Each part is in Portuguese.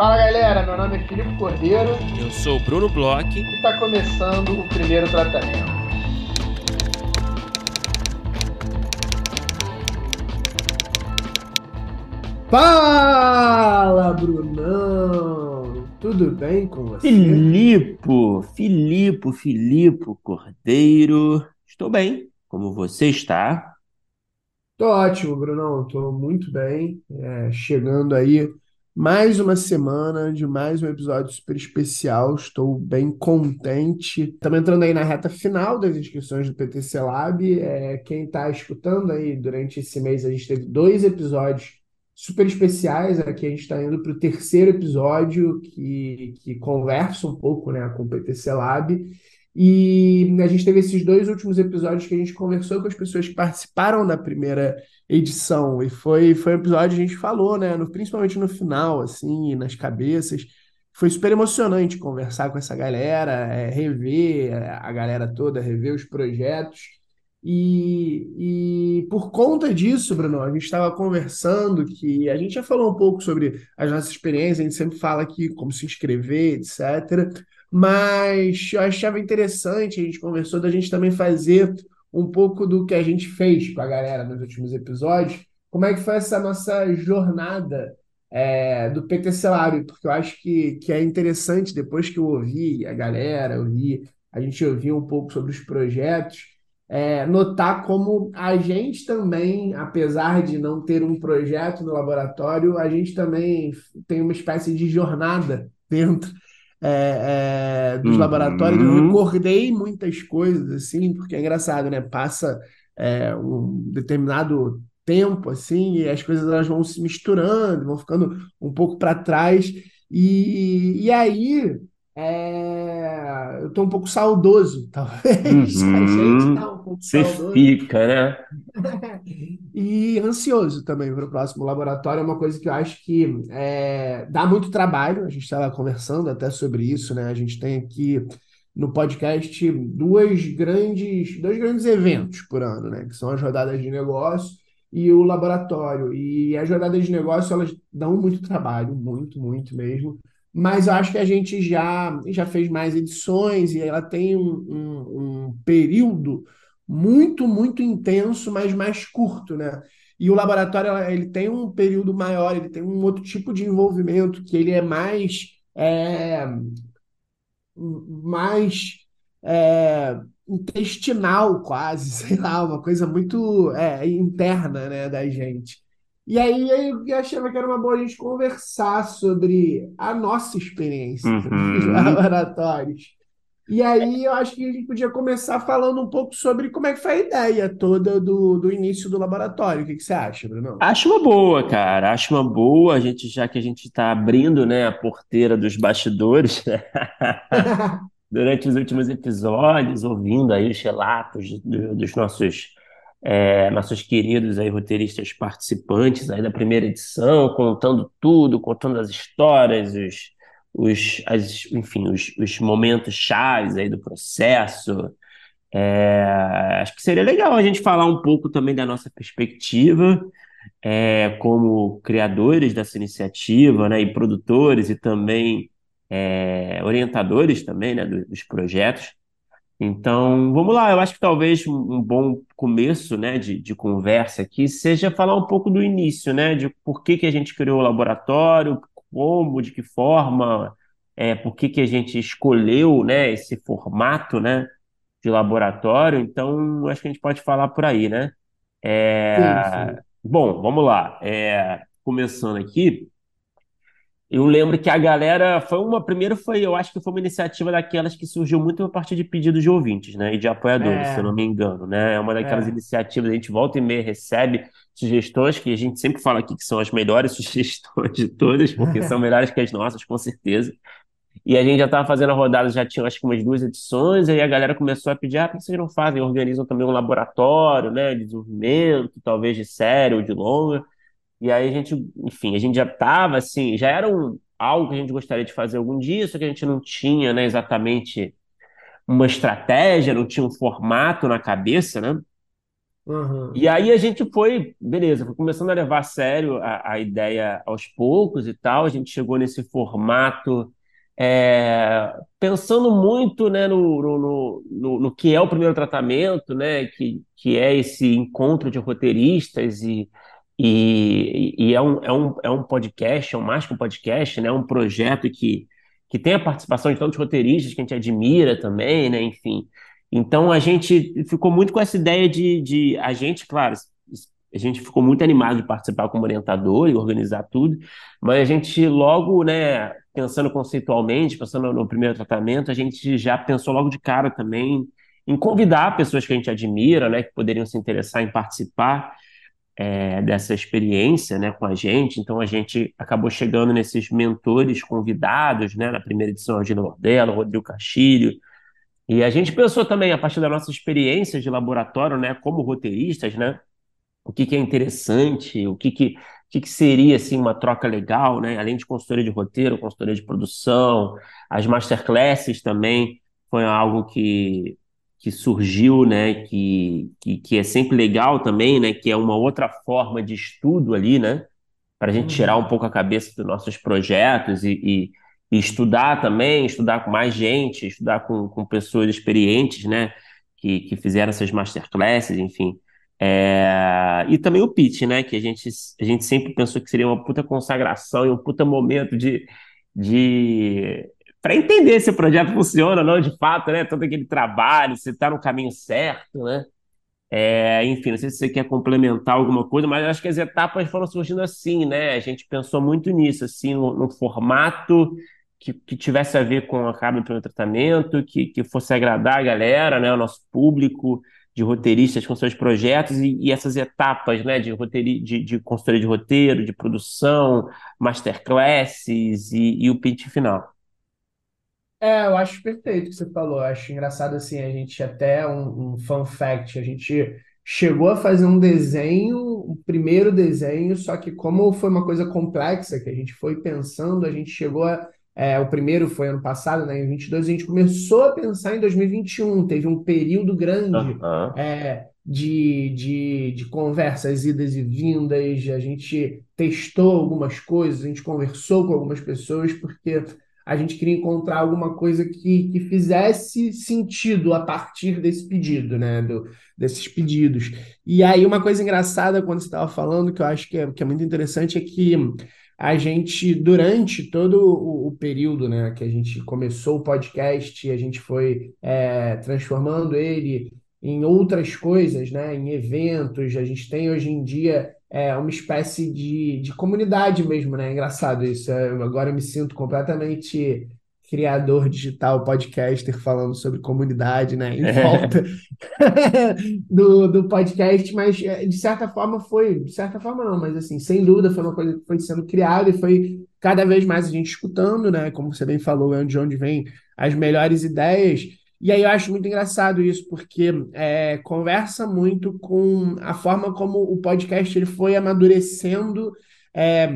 Fala galera, meu nome é Filipe Cordeiro. Eu sou o Bruno Bloch. E está começando o primeiro tratamento. Fala, Brunão! Tudo bem com você? Filipe, Filipe, Filipe Cordeiro. Estou bem. Como você está? Tô ótimo, Brunão. Tô muito bem. É, chegando aí mais uma semana de mais um episódio super especial. Estou bem contente. Estamos entrando aí na reta final das inscrições do PTC Lab. É, quem está escutando aí durante esse mês, a gente teve dois episódios super especiais. Aqui a gente está indo para o terceiro episódio que, que conversa um pouco né, com o PTC Lab. E a gente teve esses dois últimos episódios que a gente conversou com as pessoas que participaram da primeira edição. E foi, foi um episódio que a gente falou, né? No, principalmente no final, assim, nas cabeças. Foi super emocionante conversar com essa galera, é, rever a galera toda, rever os projetos. E, e por conta disso, Bruno, a gente estava conversando que a gente já falou um pouco sobre as nossas experiências, a gente sempre fala aqui como se inscrever, etc. Mas eu achava interessante, a gente conversou da gente também fazer um pouco do que a gente fez com a galera nos últimos episódios. Como é que foi essa nossa jornada é, do PTC Lab? Porque eu acho que, que é interessante, depois que eu ouvi a galera, eu vi, a gente ouviu um pouco sobre os projetos, é, notar como a gente também, apesar de não ter um projeto no laboratório, a gente também tem uma espécie de jornada dentro é, é, dos uhum. laboratórios. Eu recordei muitas coisas, assim, porque é engraçado, né? Passa é, um determinado tempo, assim, e as coisas elas vão se misturando, vão ficando um pouco para trás. E, e aí é, eu estou um pouco saudoso, talvez. Uhum. A gente tá um pouco Você saudoso. fica, né? e ansioso também para o próximo laboratório. É uma coisa que eu acho que é, dá muito trabalho. A gente estava conversando até sobre isso, né? A gente tem aqui no podcast duas grandes, dois grandes eventos por ano, né? Que são as rodadas de negócio e o laboratório. E as rodadas de negócio, elas dão muito trabalho, muito, muito mesmo mas eu acho que a gente já, já fez mais edições e ela tem um, um, um período muito, muito intenso, mas mais curto, né? E o laboratório ele tem um período maior, ele tem um outro tipo de envolvimento que ele é mais é, mais é, intestinal quase, sei lá, uma coisa muito é, interna, né, da gente. E aí eu achava que era uma boa a gente conversar sobre a nossa experiência uhum. nos laboratórios. E aí eu acho que a gente podia começar falando um pouco sobre como é que foi a ideia toda do, do início do laboratório. O que, que você acha, Bruno? Acho uma boa, cara. Acho uma boa, a gente, já que a gente está abrindo né, a porteira dos bastidores né? durante os últimos episódios, ouvindo aí os relatos dos nossos é, nossos queridos aí roteiristas participantes aí da primeira edição, contando tudo, contando as histórias, os, os, as, enfim, os, os momentos chaves aí do processo. É, acho que seria legal a gente falar um pouco também da nossa perspectiva é, como criadores dessa iniciativa, né, e produtores e também é, orientadores também, né, dos projetos. Então, vamos lá. Eu acho que talvez um bom começo, né, de, de conversa aqui seja falar um pouco do início, né, de por que que a gente criou o laboratório, como, de que forma, é, por que que a gente escolheu, né, esse formato, né, de laboratório. Então, acho que a gente pode falar por aí, né? É, sim, sim. Bom, vamos lá. É, começando aqui, eu lembro que a galera foi uma. Primeiro foi, eu acho que foi uma iniciativa daquelas que surgiu muito a partir de pedidos de ouvintes, né? E de apoiadores, é. se eu não me engano, né? É uma daquelas é. iniciativas, a gente volta e meia recebe sugestões que a gente sempre fala aqui que são as melhores sugestões de todas, porque são melhores que as nossas, com certeza. E a gente já estava fazendo a rodada, já tinha acho que umas duas edições, aí a galera começou a pedir, ah, por que vocês não fazem? Organizam também um laboratório, né? De desenvolvimento, talvez de série ou de longa. E aí a gente, enfim, a gente já estava assim, já era um, algo que a gente gostaria de fazer algum dia, só que a gente não tinha, né, exatamente uma estratégia, não tinha um formato na cabeça, né? Uhum. E aí a gente foi, beleza, foi começando a levar a sério a, a ideia aos poucos e tal. A gente chegou nesse formato é, pensando muito né, no, no, no, no, que é o primeiro tratamento, né, que, que é esse encontro de roteiristas e, e, e é, um, é, um, é um podcast, é um mais que um podcast, né, é um projeto que, que tem a participação de tantos roteiristas que a gente admira também, né, enfim. Então a gente ficou muito com essa ideia de, de a gente, claro, a gente ficou muito animado de participar como orientador e organizar tudo, mas a gente logo, né, pensando conceitualmente, pensando no primeiro tratamento, a gente já pensou logo de cara também em convidar pessoas que a gente admira, né, que poderiam se interessar em participar é, dessa experiência, né, com a gente. Então a gente acabou chegando nesses mentores convidados, né, na primeira edição a Gina Rodrigo Castilho, e a gente pensou também, a partir da nossa experiência de laboratório, né, como roteiristas, né, o que, que é interessante, o que, que, que, que seria assim, uma troca legal, né, além de consultoria de roteiro, consultoria de produção, as masterclasses também foi algo que, que surgiu, né, que, que, que é sempre legal também, né, que é uma outra forma de estudo ali, né, para a gente tirar um pouco a cabeça dos nossos projetos e, e e estudar também, estudar com mais gente, estudar com, com pessoas experientes, né, que, que fizeram essas masterclasses, enfim. É... E também o pitch, né, que a gente, a gente sempre pensou que seria uma puta consagração e um puta momento de, de... para entender se o projeto funciona ou não, de fato, né, todo aquele trabalho, se está no caminho certo, né. É, enfim, não sei se você quer complementar alguma coisa, mas acho que as etapas foram surgindo assim, né? A gente pensou muito nisso, assim, no, no formato que, que tivesse a ver com a do primeiro tratamento, que, que fosse agradar a galera, né, o nosso público de roteiristas com seus projetos e, e essas etapas né, de, roteiri, de, de consultoria de roteiro, de produção, masterclasses e, e o pitch final. É, eu acho perfeito o que você falou. Eu acho engraçado assim, a gente até um, um fun fact, a gente chegou a fazer um desenho, um primeiro desenho, só que como foi uma coisa complexa que a gente foi pensando, a gente chegou a é, o primeiro foi ano passado, né, em 22, a gente começou a pensar em 2021. Teve um período grande Uhum. é, de, de, de conversas, idas e vindas. A gente testou algumas coisas, a gente conversou com algumas pessoas, porque a gente queria encontrar alguma coisa que, que fizesse sentido a partir desse pedido, né? Do, desses pedidos. E aí, uma coisa engraçada quando você estava falando, que eu acho que é, que é muito interessante, é que a gente, durante todo o, o, período né, que a gente começou o podcast, a gente foi é, transformando ele em outras coisas, né, em eventos. A gente tem hoje em dia é, uma espécie de, de comunidade mesmo, né? É engraçado isso. agora eu me sinto completamente criador digital, podcaster, falando sobre comunidade, né, em volta do, do podcast, mas é, de certa forma foi, de certa forma não, mas assim, sem dúvida foi uma coisa que foi sendo criada e foi cada vez mais a gente escutando, né, como você bem falou, é de onde vem as melhores ideias, e aí eu acho muito engraçado isso, porque é, conversa muito com a forma como o podcast ele foi amadurecendo é,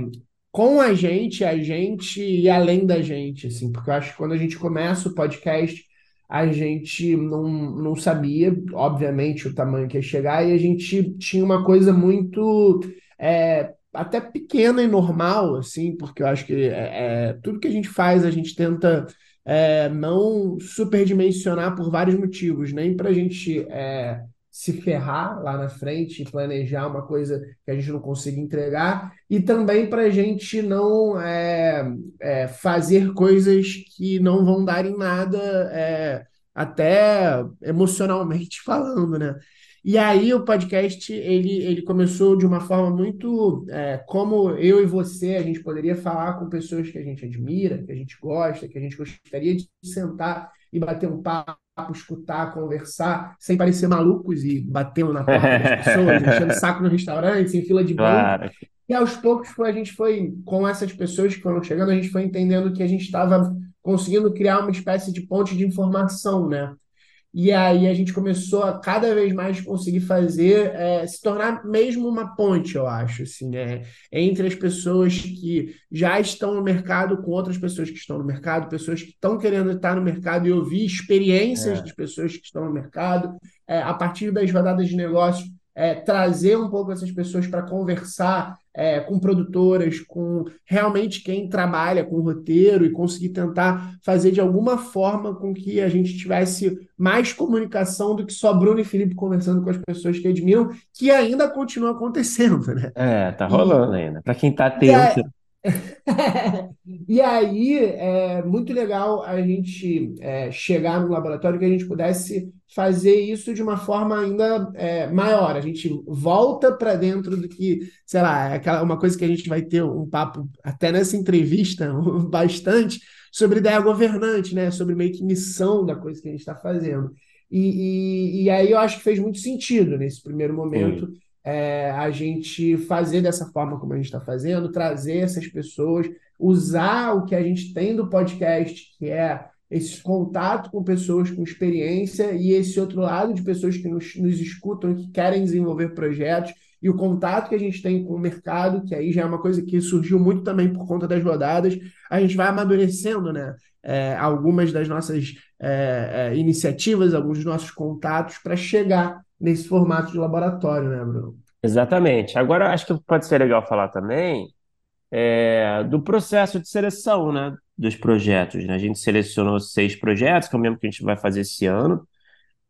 com a gente, a gente e além da gente, assim, porque eu acho que quando a gente começa o podcast, a gente não, não sabia, obviamente, o tamanho que ia chegar, e a gente tinha uma coisa muito é, até pequena e normal, assim, porque eu acho que é, é tudo que a gente faz, a gente tenta é, não superdimensionar por vários motivos, nem para a gente é, se ferrar lá na frente e planejar uma coisa que a gente não consiga entregar, e também para a gente não é, é, fazer coisas que não vão dar em nada, é, até emocionalmente falando, né? E aí o podcast ele, ele começou de uma forma muito é, como eu e você, a gente poderia falar com pessoas que a gente admira, que a gente gosta, que a gente gostaria de sentar e bater um papo escutar, conversar, sem parecer malucos e batendo na porta das pessoas, enchendo saco no restaurante, em fila de banco. Claro. E aos poucos a gente foi, com essas pessoas que foram chegando, a gente foi entendendo que a gente estava conseguindo criar uma espécie de ponte de informação, né? E aí a gente começou a cada vez mais conseguir fazer, é, se tornar mesmo uma ponte, eu acho, assim, né? Entre as pessoas que já estão no mercado com outras pessoas que estão no mercado, pessoas que estão querendo estar no mercado e ouvir experiências é. de pessoas que estão no mercado. É, a partir das rodadas de negócio, é, trazer um pouco essas pessoas para conversar é, com produtoras, com realmente quem trabalha com roteiro e conseguir tentar fazer de alguma forma com que a gente tivesse mais comunicação do que só Bruno e Felipe conversando com as pessoas que admiram, que ainda continua acontecendo, né? É, tá rolando e, ainda. Para quem tá atento. e aí é muito legal a gente é, chegar no laboratório que a gente pudesse fazer isso de uma forma ainda é, maior. A gente volta para dentro do que, sei lá, é aquela, uma coisa que a gente vai ter um papo até nessa entrevista bastante sobre ideia governante, né? Sobre meio que missão da coisa que a gente está fazendo. E, e, e, aí eu acho que fez muito sentido nesse primeiro momento. Sim é, a gente fazer dessa forma como a gente está fazendo, trazer essas pessoas, usar o que a gente tem do podcast, que é esse contato com pessoas com experiência e esse outro lado de pessoas que nos, nos escutam que querem desenvolver projetos e o contato que a gente tem com o mercado, que aí já é uma coisa que surgiu muito também por conta das rodadas, a gente vai amadurecendo, né? É, algumas das nossas é, é, iniciativas, alguns dos nossos contatos para chegar nesse formato de laboratório, né, Bruno? Exatamente. Agora, acho que pode ser legal falar também é, do processo de seleção, né, dos projetos. Né? A gente selecionou seis projetos, que é o mesmo que a gente vai fazer esse ano.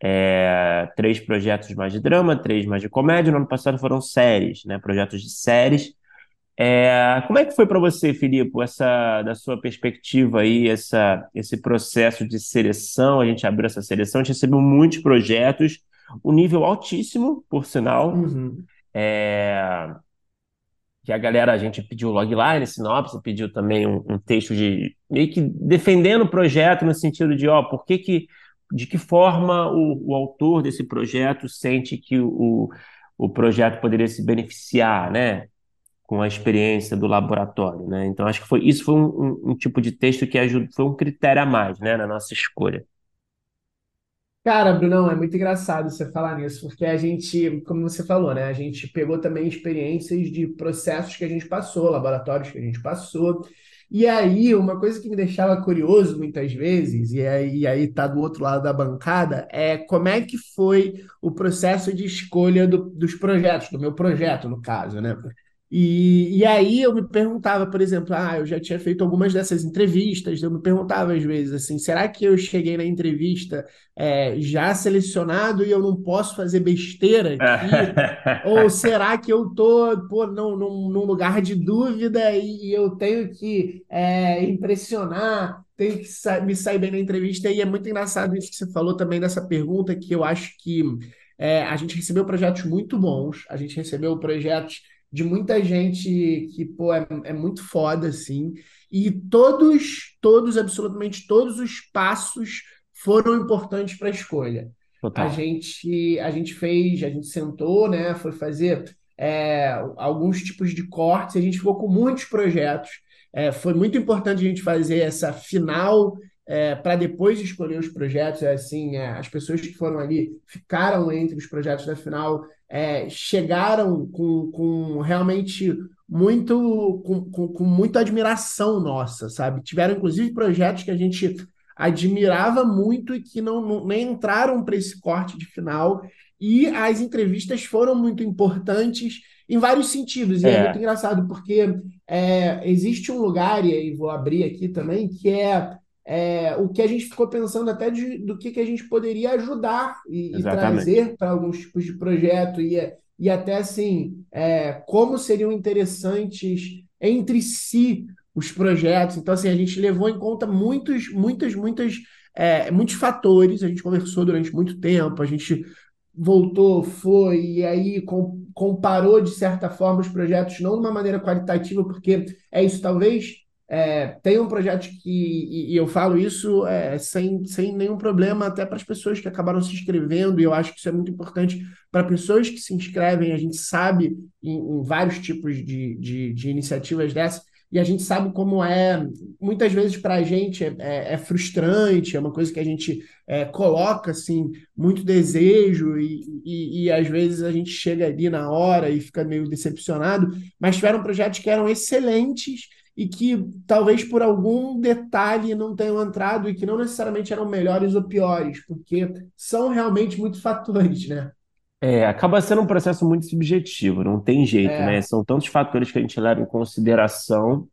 É, três projetos mais de drama, três mais de comédia. No ano passado foram séries, né, projetos de séries. É, como é que foi para você, Filipe, essa, da sua perspectiva aí, essa, esse processo de seleção? A gente abriu essa seleção, a gente recebeu muitos projetos um nível altíssimo, por sinal. Uhum. É... Que a galera, a gente pediu logline, sinopse, pediu também um, um, texto de meio que defendendo o projeto no sentido de, ó, por que que, de que forma o, o autor desse projeto sente que o, o projeto poderia se beneficiar, né? com a experiência do laboratório, né? Então acho que foi isso foi um, um, um tipo de texto que ajuda, foi um critério a mais, né, na nossa escolha. Cara, Brunão, é muito engraçado você falar nisso, porque a gente, como você falou, né? A gente pegou também experiências de processos que a gente passou, laboratórios que a gente passou. E aí, uma coisa que me deixava curioso muitas vezes, e aí, e aí tá do outro lado da bancada, é como é que foi o processo de escolha do, dos projetos, do meu projeto, no caso, né? E, e aí eu me perguntava, por exemplo, ah, eu já tinha feito algumas dessas entrevistas, eu me perguntava às vezes assim, será que eu cheguei na entrevista é, já selecionado e eu não posso fazer besteira aqui? Ou será que eu tô pô, num, num, num lugar de dúvida e, e eu tenho que é, impressionar, tenho que sa me sair bem na entrevista? E é muito engraçado isso que você falou também dessa pergunta, que eu acho que é, a gente recebeu projetos muito bons, a gente recebeu projetos de muita gente que, pô, é, é muito foda, assim. E todos, todos, absolutamente todos os passos foram importantes para a escolha. Total. A gente, a gente fez, a gente sentou, né? Foi fazer é, alguns tipos de cortes, a gente ficou com muitos projetos. É, foi muito importante a gente fazer essa final é, para depois escolher os projetos. É, assim, é, as pessoas que foram ali ficaram entre os projetos da final é, chegaram com, com realmente muito com, com, com, muita admiração nossa, sabe? Tiveram inclusive projetos que a gente admirava muito e que não, não nem entraram para esse corte de final. E as entrevistas foram muito importantes em vários sentidos. E é, é muito engraçado, porque é, existe um lugar, e aí vou abrir aqui também, que é é, o que a gente ficou pensando até de, do que, que a gente poderia ajudar e, e trazer para alguns tipos de projeto e, e até assim é, como seriam interessantes entre si os projetos. Então assim a gente levou em conta muitos, muitas, muitas, é, muitos fatores. A gente conversou durante muito tempo. A gente voltou, foi e aí com, comparou de certa forma os projetos não de uma maneira qualitativa, porque é isso talvez é, tem um projeto que, e, e eu falo isso é, sem, sem nenhum problema, até para as pessoas que acabaram se inscrevendo, e eu acho que isso é muito importante para pessoas que se inscrevem. A gente sabe em, em vários tipos de, de, de, iniciativas dessas, e a gente sabe como é, muitas vezes para a gente é, é, é, frustrante, é uma coisa que a gente é, coloca assim, muito desejo, e, e, e às vezes a gente chega ali na hora e fica meio decepcionado, mas tiveram projetos que eram excelentes e que talvez por algum detalhe não tenham entrado e que não necessariamente eram melhores ou piores, porque são realmente muitos fatores, né? É, acaba sendo um processo muito subjetivo, não tem jeito, né? É. São tantos fatores que a gente leva em consideração.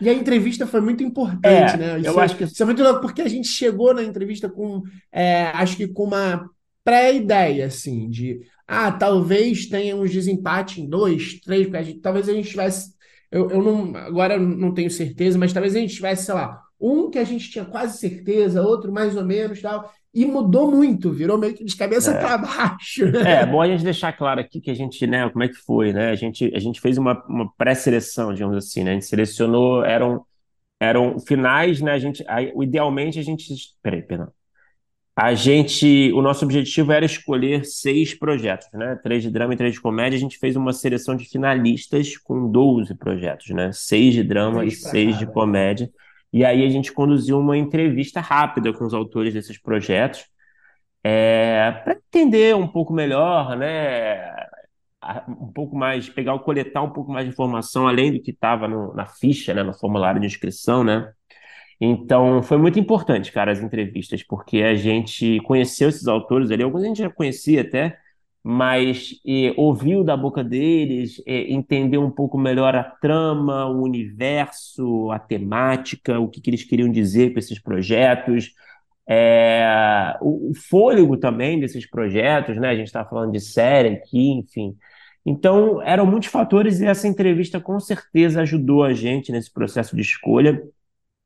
E a entrevista foi muito importante, É, né? eu Isso é, acho que isso é muito louco, porque a gente chegou na entrevista com, é, acho que com uma pré-ideia, assim, de, ah, talvez tenha uns desempate em dois, três, porque a gente- talvez a gente tivesse, eu, eu não, agora eu não tenho certeza, mas talvez a gente tivesse, sei lá, um que a gente tinha quase certeza, outro mais ou menos, tal, e mudou muito, virou meio que de cabeça é, para baixo. é bom a gente deixar claro aqui que a gente, né, como é que foi, né? A gente, a gente fez uma, uma pré-seleção, digamos assim, né? A gente selecionou, eram, eram finais, né? A gente, aí, idealmente a gente, peraí, perdão. A gente, o nosso objetivo era escolher seis projetos, né? Três de drama e três de comédia. A gente fez uma seleção de finalistas com 12 projetos, né? Seis de drama e seis de comédia. E aí a gente conduziu uma entrevista rápida com os autores desses projetos, é, para entender um pouco melhor, né? Um pouco mais, pegar, o coletar um pouco mais de informação, além do que estava na ficha, né? No formulário de inscrição, né? Então, foi muito importante, cara, as entrevistas, porque a gente conheceu esses autores ali, alguns a gente já conhecia até, mas e, ouviu da boca deles, e, entendeu um pouco melhor a trama, o universo, a temática, o que, que eles queriam dizer com esses projetos, é, o, o fôlego também desses projetos, né? A gente está falando de série aqui, enfim. Então, eram muitos fatores e essa entrevista com certeza ajudou a gente nesse processo de escolha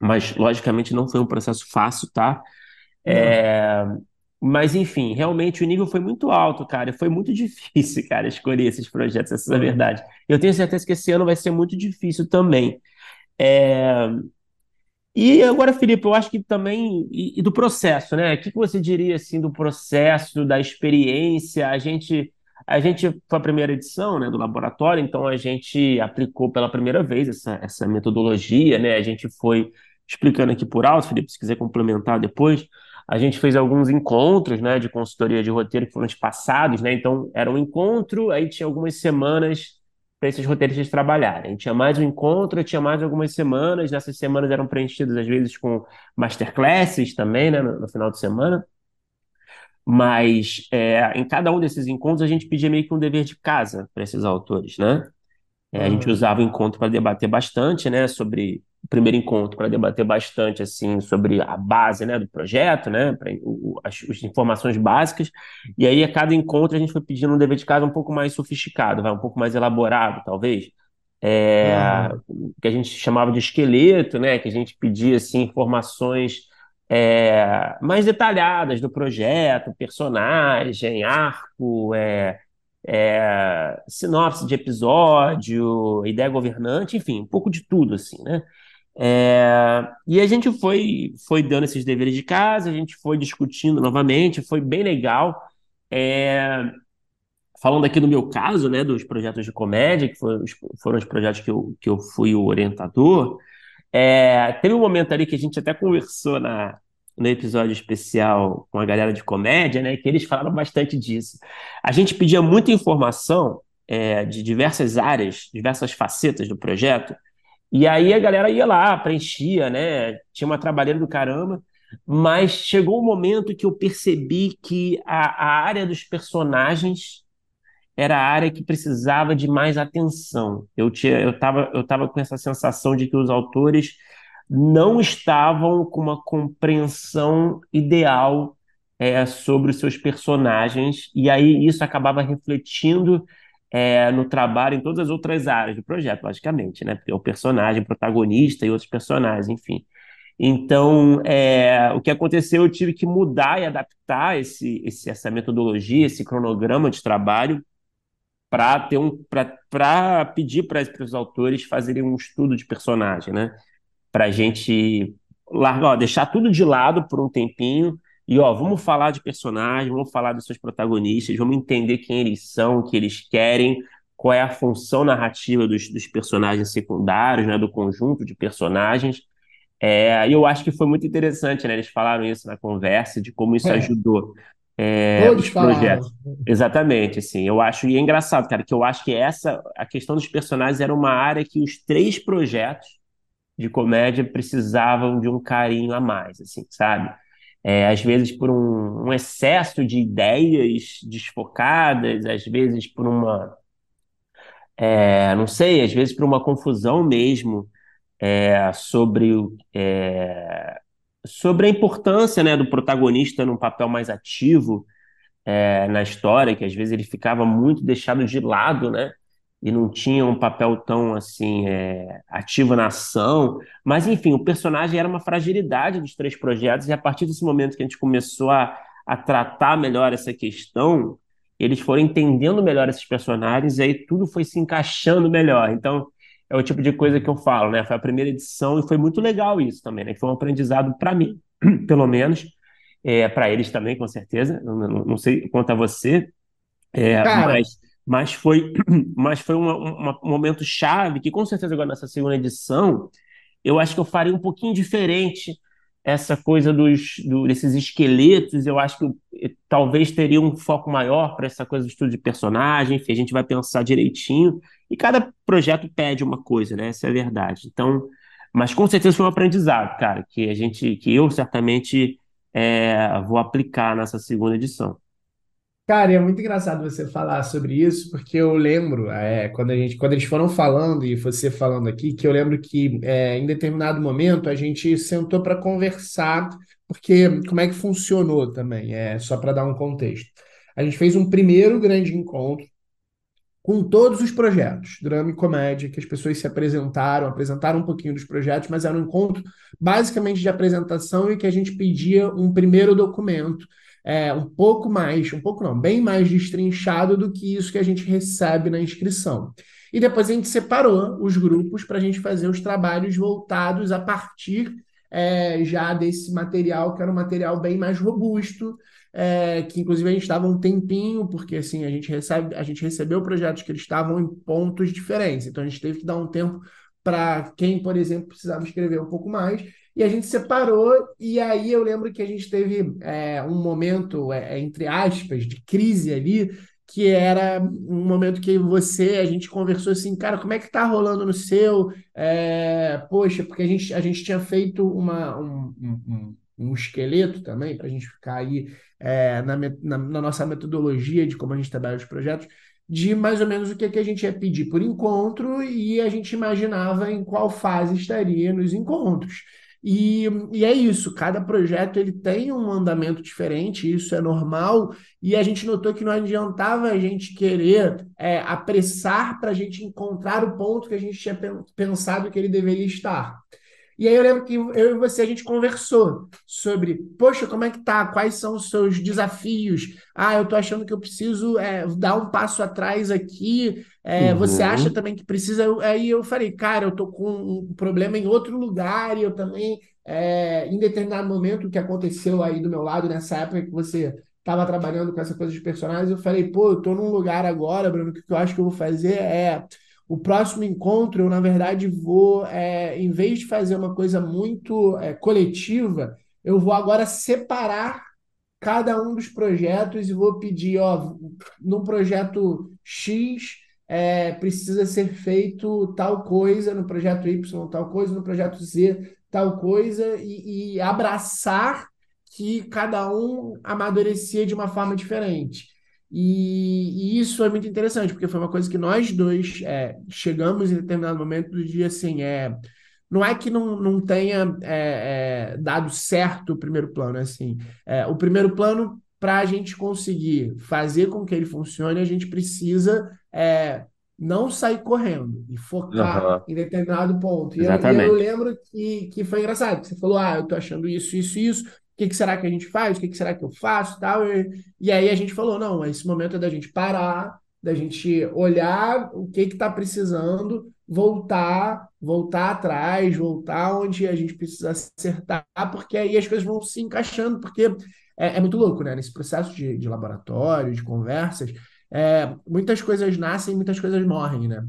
mas logicamente não foi um processo fácil, tá? É, Mas enfim, realmente o nível foi muito alto, cara, e foi muito difícil, cara, escolher esses projetos, essa é a Foi. verdade. Eu tenho certeza que esse ano vai ser muito difícil também. É, E agora, Felipe, eu acho que também, e, e do processo, né? O que que você diria, assim, do processo, da experiência? A gente, a gente foi a primeira edição, né, do laboratório, então a gente aplicou pela primeira vez essa, essa metodologia, né? A gente foi explicando aqui por alto, Felipe, se quiser complementar depois. A gente fez alguns encontros, né, de consultoria de roteiro que foram passados, né? Então, era um encontro, aí tinha algumas semanas para esses roteiristas trabalharem. Tinha mais um encontro, tinha mais algumas semanas. Nessas semanas eram preenchidas, às vezes, com masterclasses também, né, no, no final de semana. Mas é, em cada um desses encontros a gente pedia meio que um dever de casa para esses autores, né? É, a gente Aham. usava o encontro para debater bastante, né, sobre primeiro encontro para debater bastante assim sobre a base, né, do projeto, né, pra, o, as, as informações básicas. E aí a cada encontro a gente foi pedindo um dever de casa um pouco mais sofisticado, vai um pouco mais elaborado, talvez. É, Aham. que a gente chamava de esqueleto, né, que a gente pedia assim informações é, mais detalhadas do projeto, personagem, arco, é, é, sinopse de episódio, ideia governante, enfim, um pouco de tudo, assim, né? É, e a gente foi, foi dando esses deveres de casa, a gente foi discutindo novamente, foi bem legal. É, falando aqui do meu caso, né, dos projetos de comédia, que foram, os- foram os projetos que eu, que eu fui o orientador, é, teve um momento ali que a gente até conversou na, no episódio especial com a galera de comédia, né, que eles falaram bastante disso. A gente pedia muita informação, é, de diversas áreas, diversas facetas do projeto, e aí a galera ia lá, preenchia, né, tinha uma trabalheira do caramba, mas chegou um momento que eu percebi que a, a área dos personagens era a área que precisava de mais atenção. Eu tinha, eu estava, eu tava com essa sensação de que os autores não estavam com uma compreensão ideal é, sobre os seus personagens, e aí isso acabava refletindo é, no trabalho em todas as outras áreas do projeto, logicamente, né? Porque é o personagem protagonista e outros personagens, enfim. Então, é, o que aconteceu, eu tive que mudar e adaptar esse, esse, essa metodologia, esse cronograma de trabalho para ter um para pedir para os autores fazerem um estudo de personagem, né? Para a gente largar, ó, deixar tudo de lado por um tempinho e ó, vamos falar de personagem, vamos falar dos seus protagonistas, vamos entender quem eles são, o que eles querem, qual é a função narrativa dos, dos personagens secundários, né? Do conjunto de personagens. É, eu acho que foi muito interessante, né? Eles falaram isso na conversa, de como isso É, ajudou é, todos os projetos. falaram. Exatamente, assim. Eu acho, e é engraçado, cara, que eu acho que essa, a questão dos personagens era uma área que os três projetos de comédia precisavam de um carinho a mais, assim, sabe? É, às vezes por um, um excesso de ideias desfocadas, às vezes por uma, é, não sei, às vezes por uma confusão mesmo é, sobre, é, sobre a importância né, do protagonista num papel mais ativo é, na história, que às vezes ele ficava muito deixado de lado, né? E não tinha um papel tão assim é, ativo na ação. Mas, enfim, o personagem era uma fragilidade dos três projetos, e a partir desse momento que a gente começou a, a tratar melhor essa questão, eles foram entendendo melhor esses personagens, e aí tudo foi se encaixando melhor. Então, é o tipo de coisa que eu falo, né? Foi a primeira edição e foi muito legal isso também, né? Foi um aprendizado para mim, pelo menos é, para eles também, com certeza. Não, não, não, sei quanto a você, é, mas, mas foi, mas foi uma, uma, um momento chave que, com certeza, agora nessa segunda edição, eu acho que eu faria um pouquinho diferente essa coisa dos, do, desses esqueletos. Eu acho que eu, talvez teria um foco maior para essa coisa do estudo de personagem. Enfim, a gente vai pensar direitinho. E cada projeto pede uma coisa, né? Essa é a verdade. Então, mas com certeza foi um aprendizado, cara, que a gente, que eu certamente é, vou aplicar nessa segunda edição. Cara, é muito engraçado você falar sobre isso, porque eu lembro, é, quando a gente, quando eles foram falando e você falando aqui, que eu lembro que é, em determinado momento a gente sentou para conversar, porque como é que funcionou também, é só para dar um contexto. A gente fez um primeiro grande encontro com todos os projetos, drama e comédia, que as pessoas se apresentaram, apresentaram um pouquinho dos projetos, mas era um encontro basicamente de apresentação e que a gente pedia um primeiro documento, é, um pouco mais, um pouco não, bem mais destrinchado do que isso que a gente recebe na inscrição. E depois a gente separou os grupos para a gente fazer os trabalhos voltados a partir é, já desse material, que era um material bem mais robusto, é, que inclusive a gente estava um tempinho, porque assim, a gente recebe, a gente recebeu projetos que eles estavam em pontos diferentes. Então a gente teve que dar um tempo para quem, por exemplo, precisava escrever um pouco mais. E a gente separou, e aí eu lembro que a gente teve é, um momento, é, entre aspas, de crise ali, que era um momento que você, a gente conversou assim, cara, como é que tá rolando no seu? É, poxa, porque a gente, a gente tinha feito uma, um, um, um esqueleto também, para a gente ficar aí é, na, na, na, nossa metodologia de como a gente trabalha os projetos, de mais ou menos o que, que a gente ia pedir por encontro e a gente imaginava em qual fase estaria nos encontros. E, e é isso, cada projeto ele tem um andamento diferente, isso é normal, e a gente notou que não adiantava a gente querer é, apressar para a gente encontrar o ponto que a gente tinha pensado que ele deveria estar. E aí eu lembro que eu e você a gente conversou sobre, poxa, como é que tá? Quais são os seus desafios? Ah, eu tô achando que eu preciso é, dar um passo atrás aqui. É, uhum. Você acha também que precisa? Aí eu falei, cara, eu tô com um problema em outro lugar e eu também, é, em determinado momento, o que aconteceu aí do meu lado nessa época que você estava trabalhando com essa coisa de personagens, eu falei, pô, eu tô num lugar agora, Bruno, que eu acho que eu vou fazer é o próximo encontro, eu, na verdade, vou, é, em vez de fazer uma coisa muito é, coletiva, eu vou agora separar cada um dos projetos e vou pedir, ó, no projeto X é, precisa ser feito tal coisa, no projeto Y tal coisa, no projeto Z tal coisa, e, e abraçar que cada um amadurecia de uma forma diferente. E, e, isso é muito interessante, porque foi uma coisa que nós dois é, chegamos em determinado momento do dia assim, é, não é que não, não tenha é, é, dado certo o primeiro plano, é assim, é, o primeiro plano, para a gente conseguir fazer com que ele funcione, a gente precisa é, não sair correndo e focar uhum. em determinado ponto. E eu, eu, lembro que, que foi engraçado, que você falou, ah, eu tô achando isso, isso, isso, que, que será que a gente faz? O que, que será que eu faço? Tal. E, e aí a gente falou, não, esse momento é da gente parar, da gente olhar o que está precisando, voltar, voltar atrás, voltar onde a gente precisa acertar, porque aí as coisas vão se encaixando, porque é, é muito louco, né? Nesse processo de, de laboratório, de conversas, é, muitas coisas nascem, muitas coisas morrem, né?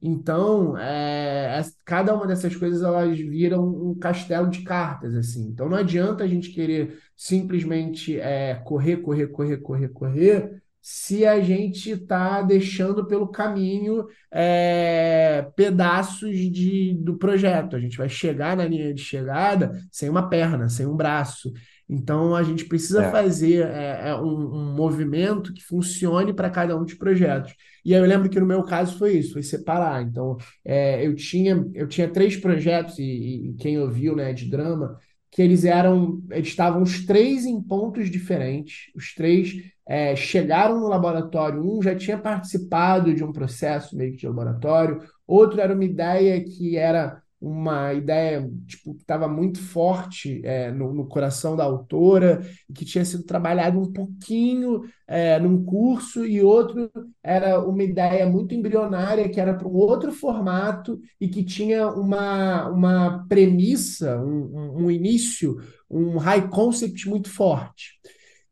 Então, é, cada uma dessas coisas elas viram um castelo de cartas, assim. Então, não adianta a gente querer simplesmente é, correr, correr, correr, correr, correr, se a gente está deixando pelo caminho é, pedaços de, do projeto. A gente vai chegar na linha de chegada sem uma perna, sem um braço. Então a gente precisa É. fazer é, é, um, um movimento que funcione para cada um dos projetos. E aí eu lembro que no meu caso foi isso, foi separar. Então é, eu tinha eu tinha três projetos e, e quem ouviu, né, de drama, que eles eram eles estavam os três em pontos diferentes. Os três é, chegaram no laboratório. Um já tinha participado de um processo meio que de laboratório. Outro era uma ideia que era uma ideia tipo, que estava muito forte é, no, no, coração da autora, que tinha sido trabalhado um pouquinho é, num curso, e outro era uma ideia muito embrionária, que era para um outro formato e que tinha uma, uma premissa, um, um, um início, um high concept muito forte.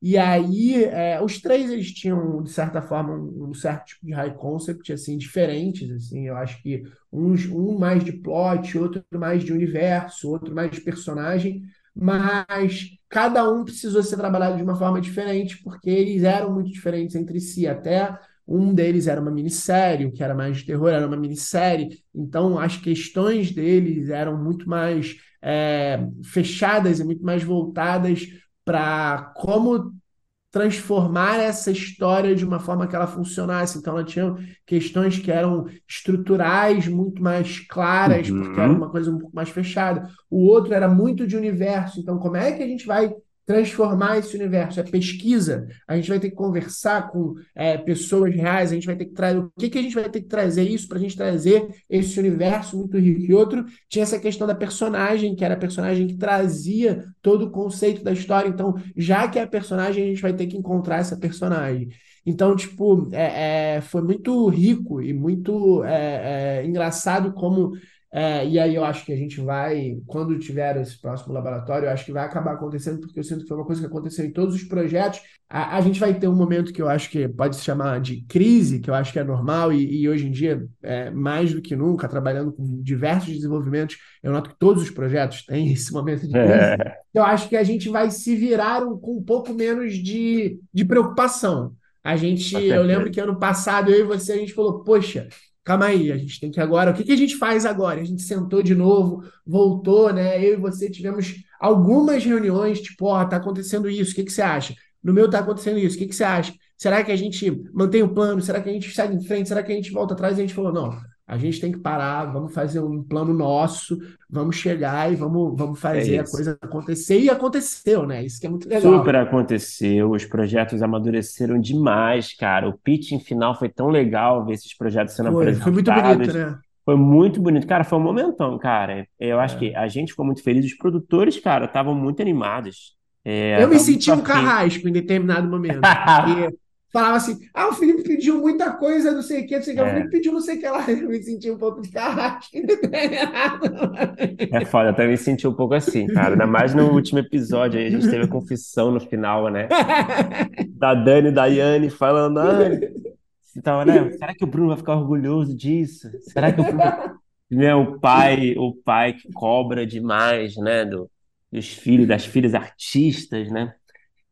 E aí, é, os três eles tinham, de certa forma, um, um, certo tipo de high concept, assim, diferentes, assim, eu acho que uns, um mais de plot, outro mais de universo, outro mais de personagem, mas cada um precisou ser trabalhado de uma forma diferente, porque eles eram muito diferentes entre si, até um deles era uma minissérie, o que era mais de terror era uma minissérie, então as questões deles eram muito mais é, fechadas e muito mais voltadas para como transformar essa história de uma forma que ela funcionasse. Então, ela tinha questões que eram estruturais, muito mais claras, Uhum. porque era uma coisa um pouco mais fechada. O outro era muito de universo. Então, como é que a gente vai transformar esse universo? É pesquisa. A gente vai ter que conversar com é, pessoas reais, a gente vai ter que trazer. O que, que a gente vai ter que trazer isso para a gente trazer esse universo muito rico? E outro tinha essa questão da personagem, que era a personagem que trazia todo o conceito da história. Então, já que é a personagem, a gente vai ter que encontrar essa personagem. Então, tipo, é, é, foi muito rico e muito é, é engraçado como é, e aí eu acho que a gente vai, quando tiver esse próximo laboratório, eu acho que vai acabar acontecendo, porque eu sinto que foi uma coisa que aconteceu em todos os projetos. A, a gente vai ter um momento que eu acho que pode se chamar de crise, que eu acho que é normal, e, e hoje em dia, é, mais do que nunca, trabalhando com diversos desenvolvimentos, eu noto que todos os projetos têm esse momento de crise. É. Eu acho que a gente vai se virar um, com um pouco menos de, de preocupação. A gente, eu lembro que ano passado, eu e você, a gente falou, poxa, calma aí, a gente tem que agora, o que que a gente faz agora? A gente sentou de novo, voltou, né? Eu e você tivemos algumas reuniões, tipo, ó, tá acontecendo isso, o que que você acha? No meu tá acontecendo isso, o que que você acha? Será que a gente mantém o plano? Será que a gente segue em frente? Será que a gente volta atrás? E a gente falou, não, a gente tem que parar, vamos fazer um plano nosso, vamos chegar e vamos, vamos fazer a isso. coisa acontecer. E aconteceu, né? Isso que é muito legal. Super aconteceu, os projetos amadureceram demais, cara. O pitching final foi tão legal ver esses projetos sendo Foi, foi muito apresentados. bonito, né? Foi muito bonito. Cara, foi um momentão, cara. Eu acho É. que a gente ficou muito feliz. Os produtores, cara, estavam muito animados. É, Eu me senti um carrasco em determinado momento, porque falava assim: ah, o Felipe pediu muita coisa, não sei o que, não sei o que. O É. Felipe pediu não sei o que lá. Eu me senti um pouco de carrasco. É foda, eu também senti um pouco assim, cara. Ainda mais no último episódio aí, a gente teve a confissão no final, né? Da Dani e da Yane falando, Dani, então, né? Será que o Bruno vai ficar orgulhoso disso? Será que o Bruno... Né, o pai, o pai que cobra demais, né? Do, dos filhos, das filhas artistas, né?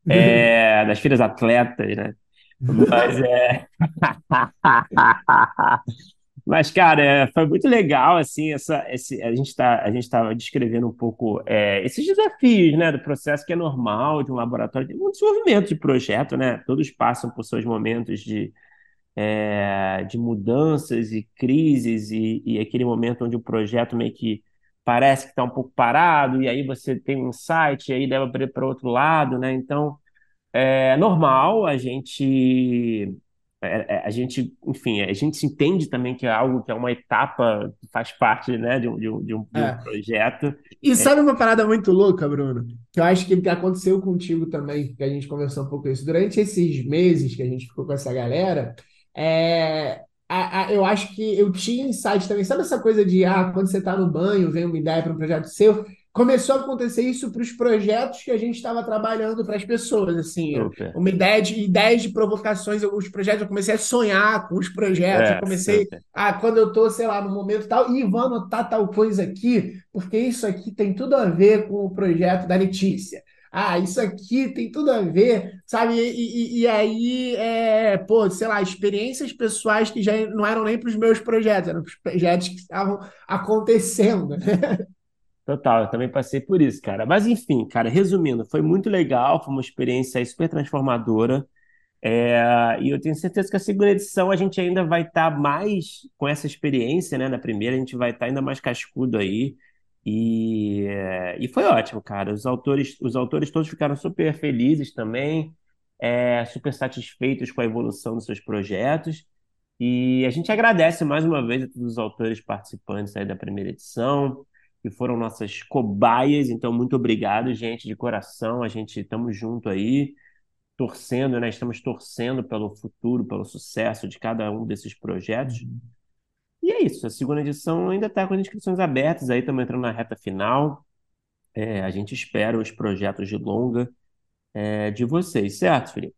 É, das filhas atletas, né? Mas é. Mas, cara, é, foi muito legal, assim, essa, esse, a gente tá, a gente estava descrevendo um pouco é, esses desafios, né, do processo que é normal de um laboratório, de um desenvolvimento de projeto, né? Todos passam por seus momentos de, é, de mudanças e crises e, e aquele momento onde o projeto meio que parece que está um pouco parado e aí você tem um insight e aí leva para outro lado, né? Então, é normal a gente é, é, a gente, enfim, a gente se entende também que é algo que é uma etapa que faz parte, né, de um, de um, de um, É. projeto. E sabe uma parada muito louca, Bruno? Que eu acho que aconteceu contigo também, que a gente conversou um pouco isso. Durante esses meses que a gente ficou com essa galera, é, a- a- eu acho que eu tinha insight também. Sabe essa coisa de, ah, quando você está no banho, vem uma ideia para um projeto seu? Começou a acontecer isso para os projetos que a gente estava trabalhando para as pessoas, assim. Super. Uma ideia de ideias de provocações, alguns projetos, eu comecei a sonhar com os projetos, eu É, comecei super. ah, quando eu tô, sei lá, no momento tal, e vou anotar tal coisa aqui, porque isso aqui tem tudo a ver com o projeto da Letícia. Ah, isso aqui tem tudo a ver, sabe? E, e- e aí, é, pô, sei lá, experiências pessoais que já não eram nem para os meus projetos, eram para os projetos que estavam acontecendo, né? Total, eu também passei por isso, cara. Mas enfim, cara, resumindo, foi muito legal, foi uma experiência super transformadora. É, e eu tenho certeza que a segunda edição a gente ainda vai estar tá mais com essa experiência, né? Na primeira, a gente vai estar tá ainda mais cascudo aí. E, é, e foi ótimo, cara. Os autores, os autores todos ficaram super felizes também, é, super satisfeitos com a evolução dos seus projetos. E a gente agradece mais uma vez a todos os autores participantes aí da primeira edição, que foram nossas cobaias. Então, muito obrigado, gente, de coração. A gente estamos junto aí torcendo, né? Estamos torcendo pelo futuro, pelo sucesso de cada um desses projetos. E é isso, a segunda edição ainda está com as inscrições abertas, aí estamos entrando na reta final. É, a gente espera os projetos de longa é, de vocês, certo, Felipe?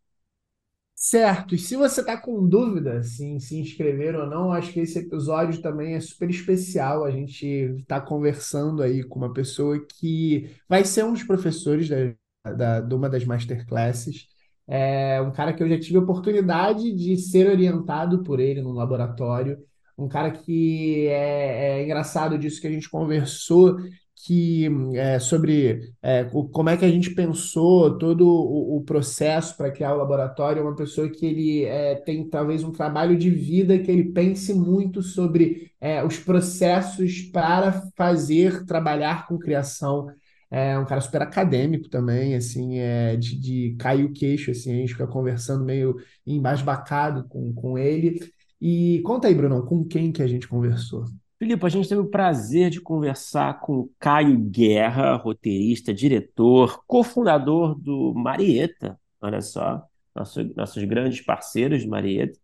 Certo, e se você está com dúvida se em se inscrever ou não, acho que esse episódio também é super especial. A gente está conversando aí com uma pessoa que vai ser um dos professores da, da, de uma das masterclasses. É um cara que eu já tive a oportunidade de ser orientado por ele no laboratório. Um cara que é, é engraçado disso que a gente conversou, que é, sobre é, o, como é que a gente pensou todo o, o processo para criar o laboratório. É uma pessoa que ele é, tem talvez um trabalho de vida que ele pense muito sobre os processos para fazer trabalhar com criação é um cara super acadêmico também, assim, é, de, de cair o queixo, assim, a gente fica conversando meio embasbacado com, com ele. E conta aí, Brunão, com quem que a gente conversou? Filipe, a gente teve o prazer de conversar com Caio Guerra, roteirista, diretor, cofundador do Marieta, olha só, nosso, nossos grandes parceiros de Marieta.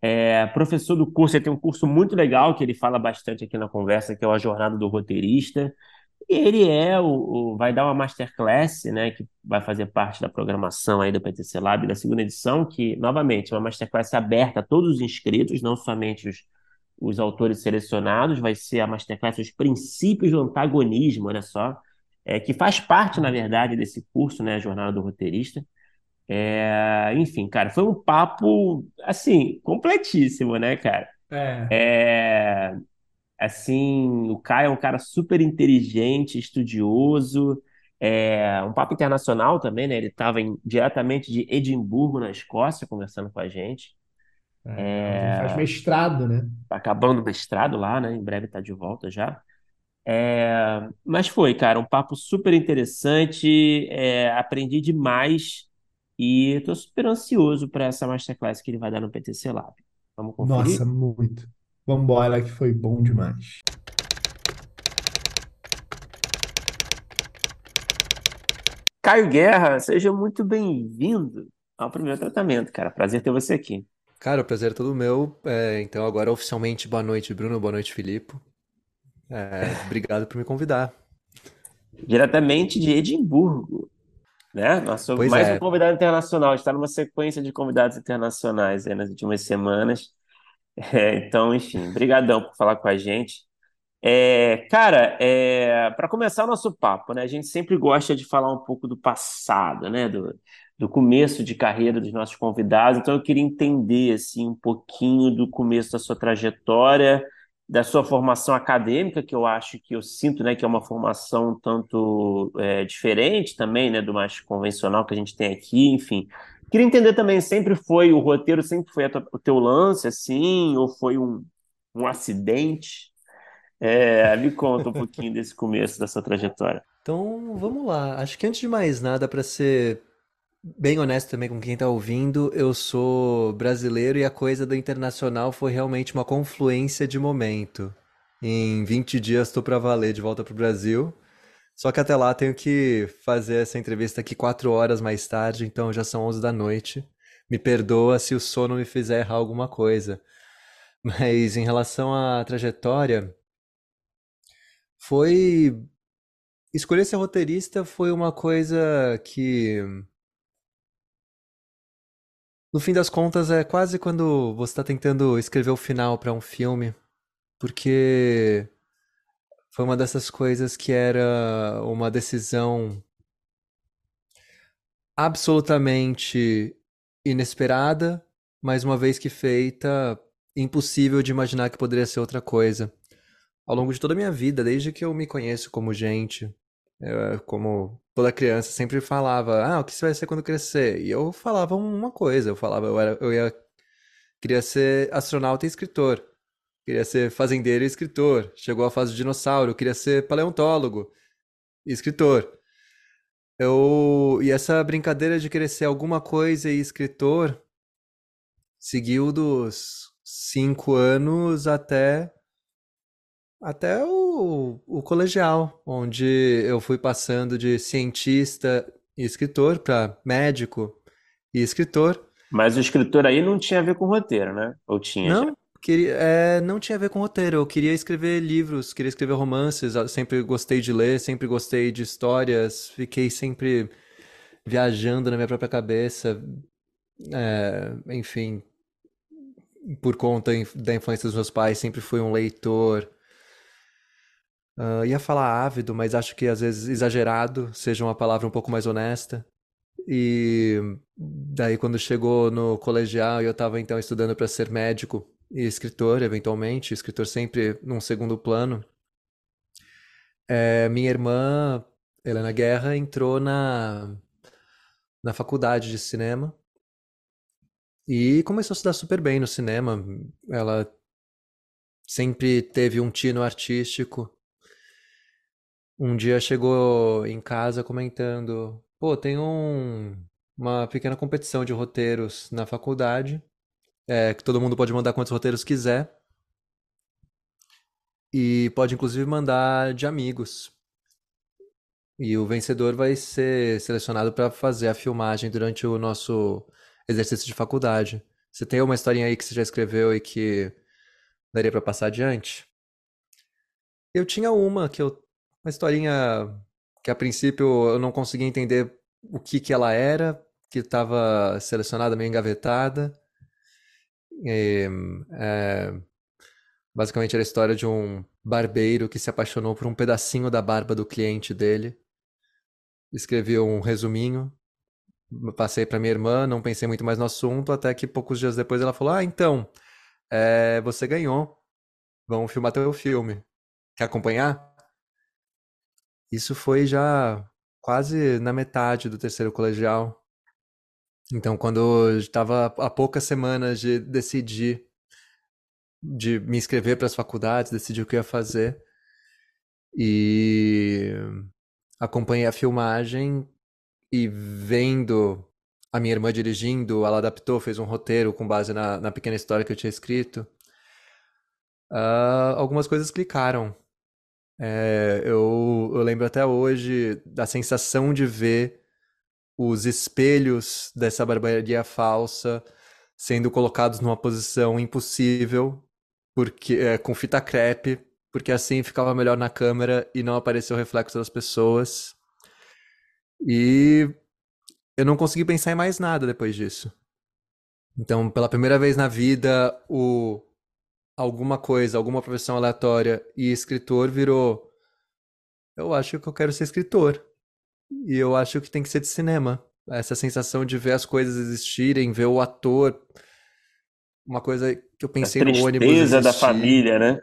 É, professor do curso, ele tem um curso muito legal que ele fala bastante aqui na conversa, que é o A Jornada do Roteirista. E ele é o, o, vai dar uma masterclass, né, que vai fazer parte da programação aí do PTC Lab da segunda edição, que novamente é uma masterclass aberta a todos os inscritos, não somente os, os autores selecionados, vai ser a masterclass os princípios do antagonismo, olha só, é, que faz parte, na verdade, desse curso, né, a jornada do roteirista. É, enfim, cara, foi um papo assim completíssimo, né, cara? É. É, Assim, o Caio é um cara super inteligente, estudioso, é um papo internacional também, né? Ele estava diretamente de Edimburgo, na Escócia, conversando com a gente. É, Ele faz mestrado, né? Tá acabando o mestrado lá, né? Em breve está de volta já. É, mas foi, cara, um papo super interessante. É, aprendi demais e estou super ansioso para essa masterclass que ele vai dar no PTC Lab. Vamos conferir? Nossa, muito. Vambora, que foi bom demais. Caio Guerra, seja muito bem-vindo ao primeiro tratamento, cara. Prazer ter você aqui. Cara, o prazer é todo meu. É, então, agora oficialmente, boa noite, Bruno. Boa noite, Filipe. É, obrigado por me convidar. Diretamente de Edimburgo, né? Nosso pois mais é. um convidado internacional. Está numa sequência de convidados internacionais nas últimas semanas. É, então, enfim, brigadão por falar com a gente. É, cara, é, para começar o nosso papo, né? A gente sempre gosta de falar um pouco do passado, né? Do, do começo de carreira dos nossos convidados. Então, eu queria entender assim um pouquinho do começo da sua trajetória, da sua formação acadêmica, que eu acho que eu sinto, né, que é uma formação tanto é, diferente também, né, do mais convencional que a gente tem aqui, enfim. Queria entender também, sempre foi, o roteiro sempre foi tua, o teu lance, assim, ou foi um, um acidente? É, me conta um pouquinho desse começo dessa trajetória. Então, vamos lá. Acho que antes de mais nada, para ser bem honesto também com quem está ouvindo, eu sou brasileiro e a coisa do internacional foi realmente uma confluência de momento. Em 20 dias estou para valer de volta para o Brasil. Só que até lá tenho que fazer essa entrevista aqui quatro horas mais tarde, então já são 11 da noite. Me perdoa se o sono me fizer errar alguma coisa. Mas em relação à trajetória, foi. Escolher ser roteirista foi uma coisa que. No fim das contas, é quase quando você está tentando escrever o final para um filme. Porque foi uma dessas coisas que era uma decisão absolutamente inesperada, mas uma vez que feita, impossível de imaginar que poderia ser outra coisa. ao longo de toda a minha vida, desde que eu me conheço como gente, eu, como toda criança, sempre falava, ah, o que você vai ser quando crescer? E eu falava uma coisa, eu falava, eu, era, eu ia, queria ser astronauta e escritor, queria ser fazendeiro e escritor, chegou a fase do dinossauro, eu queria ser paleontólogo e escritor. Eu, e essa brincadeira de querer ser alguma coisa e escritor seguiu dos cinco anos até até o, o colegial, onde eu fui passando de cientista e escritor para médico e escritor. Mas o escritor aí não tinha a ver com roteiro, né? Ou tinha Não, já? queria, é, não tinha a ver com roteiro. Eu queria escrever livros, queria escrever romances. sempre gostei de ler, sempre gostei de histórias. Fiquei sempre viajando na minha própria cabeça. É, enfim, por conta da influência dos meus pais, sempre fui um leitor. Ah, ia falar ávido, mas acho que às vezes exagerado seja uma palavra um pouco mais honesta. E daí, quando chegou no colegial, eu estava então estudando para ser médico e escritor, eventualmente, escritor sempre num segundo plano. É, minha irmã, Helena Guerra, entrou na, na faculdade de cinema e começou a se dar super bem no cinema. Ela sempre teve um tino artístico. Um dia chegou em casa comentando: pô, tem um, uma pequena competição de roteiros na faculdade, é, que todo mundo pode mandar quantos roteiros quiser, e pode inclusive mandar de amigos. E o vencedor vai ser selecionado para fazer a filmagem durante o nosso exercício de faculdade. Você tem uma historinha aí que você já escreveu e que daria para passar adiante? Eu tinha uma que eu, uma historinha que a princípio eu não conseguia entender o que que ela era, que estava selecionada meio engavetada. E, é, basicamente era a história de um barbeiro que se apaixonou por um pedacinho da barba do cliente dele. Escrevi um resuminho, passei para minha irmã, não pensei muito mais no assunto, até que poucos dias depois ela falou: Ah, então, é, você ganhou. Vamos filmar teu filme. Quer acompanhar? Isso foi já quase na metade do terceiro colegial. Então, quando eu estava há poucas semanas de decidir, de me inscrever para as faculdades, decidir o que ia fazer, e acompanhei a filmagem e vendo a minha irmã dirigindo, ela adaptou, fez um roteiro com base na, na pequena história que eu tinha escrito. Ah, algumas coisas clicaram. É, eu, eu lembro até hoje da sensação de ver os espelhos dessa barbearia falsa sendo colocados numa posição impossível, porque é, com fita crepe, porque assim ficava melhor na câmera e não aparecia o reflexo das pessoas. E eu não consegui pensar em mais nada depois disso. Então, pela primeira vez na vida, o alguma coisa, alguma profissão aleatória e escritor virou. Eu acho que eu quero ser escritor. E eu acho que tem que ser de cinema. Essa sensação de ver as coisas existirem, ver o ator. Uma coisa que eu A pensei no ônibus tristeza da família, né?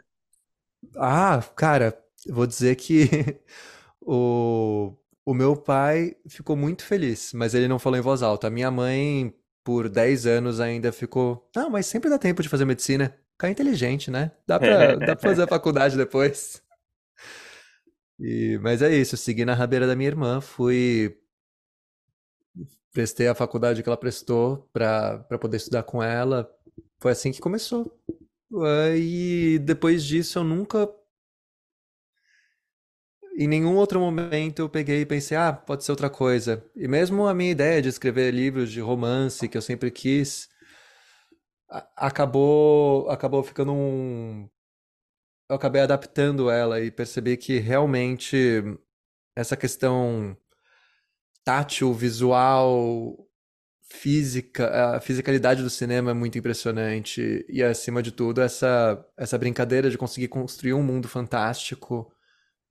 Ah, cara, vou dizer que o, o meu pai ficou muito feliz, mas ele não falou em voz alta. A minha mãe, por 10 anos, ainda ficou. Não, mas sempre dá tempo de fazer medicina. Ficar inteligente, né? Dá pra, dá pra fazer a faculdade depois. E, mas é isso, segui na rabeira da minha irmã, fui. Prestei a faculdade que ela prestou pra, pra poder estudar com ela. Foi assim que começou. E depois disso eu nunca em nenhum outro momento eu peguei e pensei, ah, pode ser outra coisa. E mesmo a minha ideia de escrever livros de romance, que eu sempre quis, acabou, acabou ficando um. Eu acabei adaptando ela e percebi que realmente essa questão tátil, visual, física, a fisicalidade do cinema é muito impressionante. E acima de tudo, essa, essa brincadeira de conseguir construir um mundo fantástico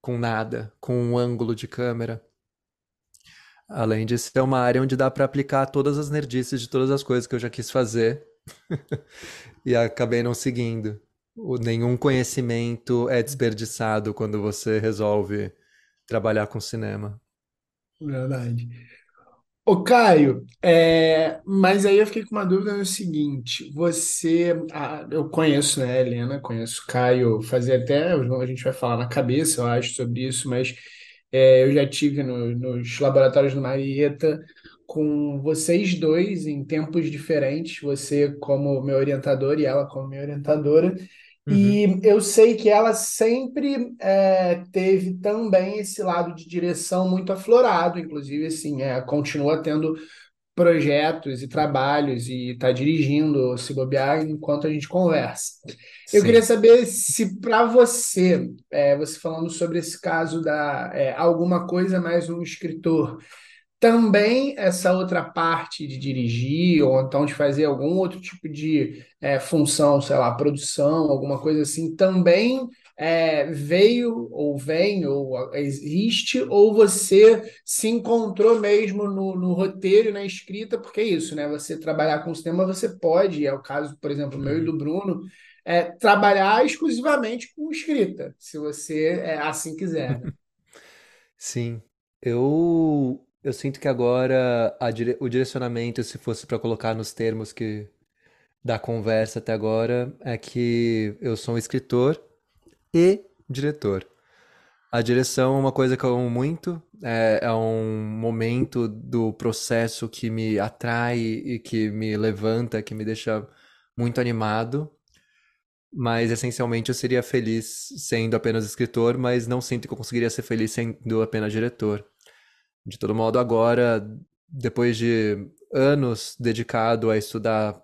com nada, com um ângulo de câmera. Além disso, é uma área onde dá para aplicar todas as nerdices de todas as coisas que eu já quis fazer e acabei não seguindo. nenhum conhecimento é desperdiçado quando você resolve trabalhar com cinema. Verdade. Ô, Caio, é, mas aí eu fiquei com uma dúvida no seguinte: você, ah, eu conheço, né, Helena, conheço o Caio, fazia até, a gente vai falar na cabeça, eu acho, sobre isso, mas é, eu já tive no- nos laboratórios do Marieta com vocês dois em tempos diferentes, você como meu orientador e ela como minha orientadora. Uhum. E eu sei que ela sempre é, teve também esse lado de direção muito aflorado, inclusive, assim, é, continua tendo projetos e trabalhos e está dirigindo, se bobear, enquanto a gente conversa. Eu queria Sim. saber se para você, é, você falando sobre esse caso da é, alguma coisa mais um escritor, também essa outra parte de dirigir, ou então de fazer algum outro tipo de é, função, sei lá, produção, alguma coisa assim, também é, veio, ou vem, ou existe, ou você se encontrou mesmo no, no roteiro na escrita, porque é isso, né? Você trabalhar com cinema, você pode, é o caso, por exemplo, meu e Uhum. do Bruno, é, trabalhar exclusivamente com escrita, se você é, assim quiser, né? Sim. Eu eu sinto que agora dire- o direcionamento, se fosse para colocar nos termos que da conversa até agora, é que eu sou um escritor e diretor. A direção é uma coisa que eu amo muito, é, é um momento do processo que me atrai e que me levanta, que me deixa muito animado, mas essencialmente eu seria feliz sendo apenas escritor, mas não sinto que eu conseguiria ser feliz sendo apenas diretor. De todo modo, agora, depois de anos dedicado a estudar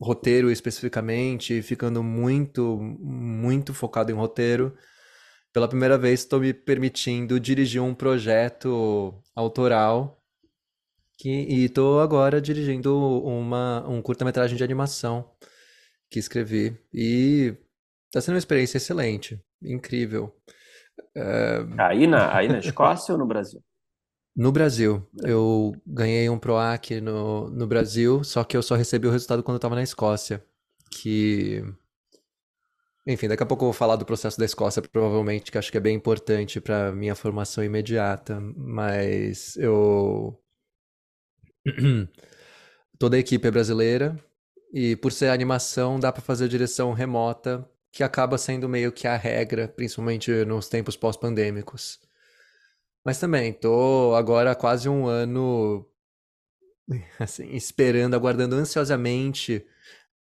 roteiro especificamente, ficando muito, muito focado em roteiro, pela primeira vez estou me permitindo dirigir um projeto autoral que, e estou agora dirigindo uma, um curta-metragem de animação que escrevi. E está sendo uma experiência excelente, incrível. É, Aí na, aí na Escócia ou no Brasil? No Brasil, Brasil. eu ganhei um PROAC no, no Brasil, só que eu só recebi o resultado quando eu estava na Escócia. Que, enfim, daqui a pouco eu vou falar do processo da Escócia, provavelmente, que acho que é bem importante para minha formação imediata. Mas eu. Toda a equipe é brasileira, e por ser animação, dá para fazer direção remota, que acaba sendo meio que a regra, principalmente nos tempos pós-pandêmicos. Mas também, tô agora há quase um ano, assim, esperando, aguardando ansiosamente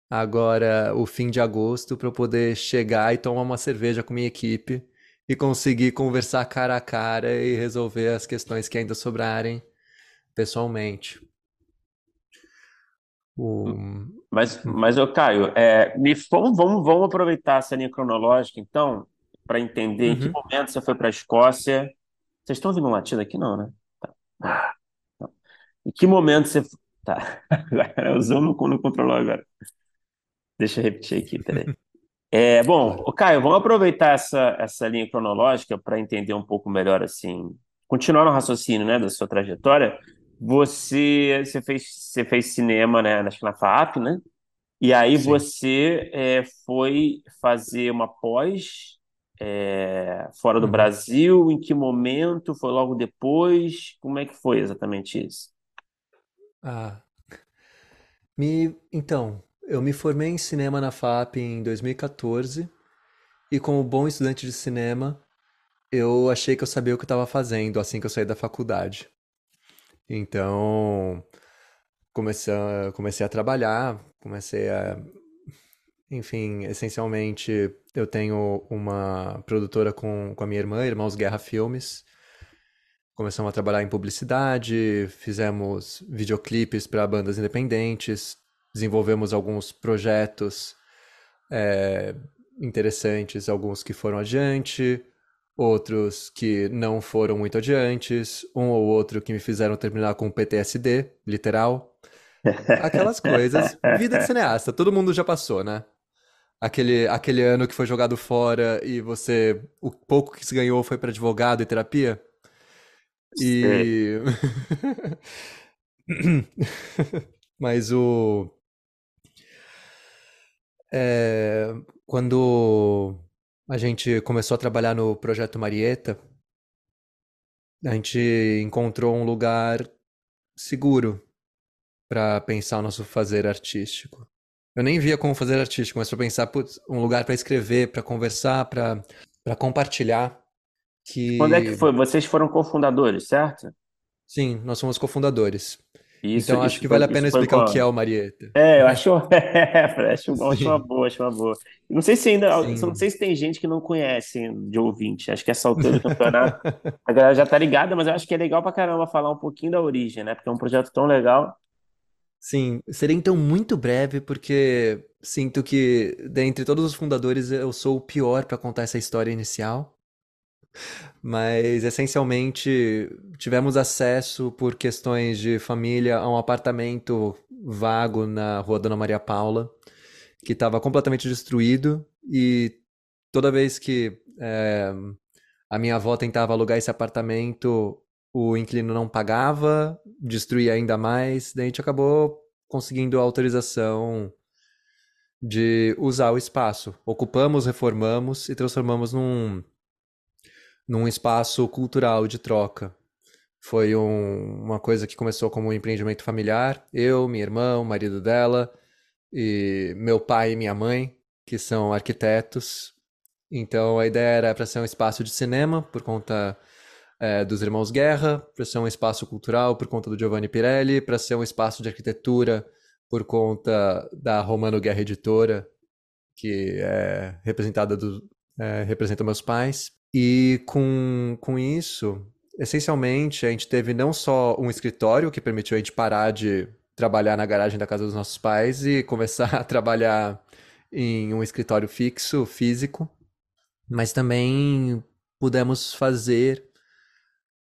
agora o fim de agosto para eu poder chegar e tomar uma cerveja com minha equipe e conseguir conversar cara a cara e resolver as questões que ainda sobrarem pessoalmente. O... Mas, mas ô Caio, é, me, vamos, vamos, vamos aproveitar essa linha cronológica, então, para entender em que Uhum. momento você foi para a Escócia. Vocês estão ouvindo um latido aqui? Não, né? Tá. Não. Em que momento você. Tá. Agora, o Zoom não, não controlou agora. Deixa eu repetir aqui, peraí. É, bom, Caio, vamos aproveitar essa, essa linha cronológica para entender um pouco melhor, assim, continuar no raciocínio, né, da sua trajetória. Você, você fez, você fez cinema, né, acho que na FAAP, né? E aí Sim. você é, foi fazer uma pós é, fora do Uhum. Brasil? Em que momento? Foi logo depois? Como é que foi exatamente isso? Ah, me... Então, eu me formei em cinema na FAP em 2014 e como bom estudante de cinema, eu achei que eu sabia o que eu estava fazendo assim que eu saí da faculdade. Então, comecei a, comecei a trabalhar, comecei a, enfim, essencialmente eu tenho uma produtora com, com a minha irmã, Irmãos Guerra Filmes. Começamos a trabalhar em publicidade, fizemos videoclipes para bandas independentes, desenvolvemos alguns projetos é, interessantes, alguns que foram adiante, outros que não foram muito adiantes, um ou outro que me fizeram terminar com PTSD, literal. Aquelas coisas. Vida de cineasta, todo mundo já passou, né? Aquele, aquele ano que foi jogado fora e você. O pouco que se ganhou foi para advogado e terapia. E. Mas o. é, quando a gente começou a trabalhar no projeto Marieta, a gente encontrou um lugar seguro para pensar o nosso fazer artístico. Eu nem via como fazer artístico, mas para pensar putz, um lugar para escrever, para conversar, para compartilhar. Que... Quando é que foi? Vocês foram cofundadores, certo? Sim, nós somos cofundadores. Isso, então acho isso que vale a pena explicar o qual? que é o Marieta. É, eu acho, é, acho, uma- acho uma boa, acho uma boa. Não sei se ainda, não sim. sei se tem gente que não conhece de ouvinte. Acho que essa altura do campeonato a galera já tá ligada, mas eu acho que é legal pra caramba falar um pouquinho da origem, né? Porque é um projeto tão legal. Sim, serei então muito breve porque sinto que dentre todos os fundadores eu sou o pior para contar essa história inicial. Mas essencialmente tivemos acesso por questões de família a um apartamento vago na Rua Dona Maria Paula, que estava completamente destruído e toda vez que eh, a minha avó tentava alugar esse apartamento, o inquilino não pagava, destruía ainda mais, daí a gente acabou conseguindo a autorização de usar o espaço. Ocupamos, reformamos e transformamos num num espaço cultural de troca. Foi um- uma coisa que começou como um empreendimento familiar. Eu, minha irmã, o marido dela, e meu pai e minha mãe, que são arquitetos. Então a ideia era para ser um espaço de cinema, por conta eh, dos Irmãos Guerra, para ser um espaço cultural, por conta do Giovanni Pirelli, para ser um espaço de arquitetura, por conta da Romano Guerra Editora, que é representada do, é, representa meus pais. E com, com isso, essencialmente, a gente teve não só um escritório que permitiu a gente parar de trabalhar na garagem da casa dos nossos pais e começar a trabalhar em um escritório fixo, físico, mas também pudemos fazer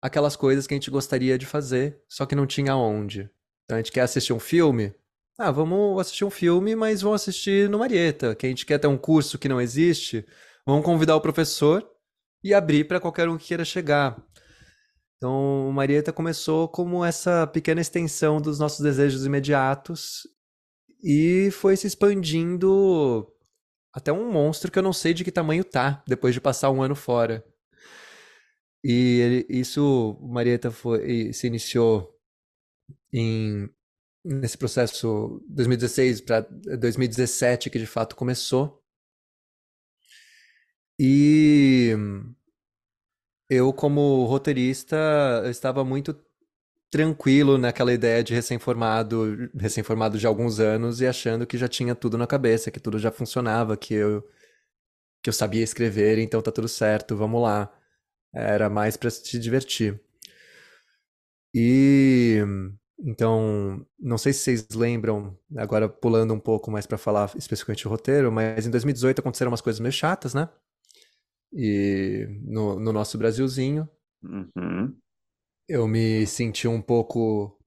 aquelas coisas que a gente gostaria de fazer, só que não tinha onde. Então a gente quer assistir um filme? Ah, vamos assistir um filme, mas vamos assistir no Marieta. Que a gente quer ter um curso que não existe, vamos convidar o professor e abrir para qualquer um que queira chegar. Então, o Marieta começou como essa pequena extensão dos nossos desejos imediatos e foi se expandindo até um monstro que eu não sei de que tamanho tá, depois de passar um ano fora. E ele- isso, Marieta foi, se iniciou em, nesse processo 2016 para 2017 que de fato começou. E eu, como roteirista, estava muito tranquilo naquela ideia de recém-formado, recém-formado de alguns anos e achando que já tinha tudo na cabeça, que tudo já funcionava, que eu, que eu sabia escrever, então tá tudo certo, vamos lá. Era mais para se divertir. E então, não sei se vocês lembram, agora pulando um pouco mais para falar especificamente do roteiro, mas em 2018 aconteceram umas coisas meio chatas, né? E no, no nosso Brasilzinho, Uhum. eu me senti um pouco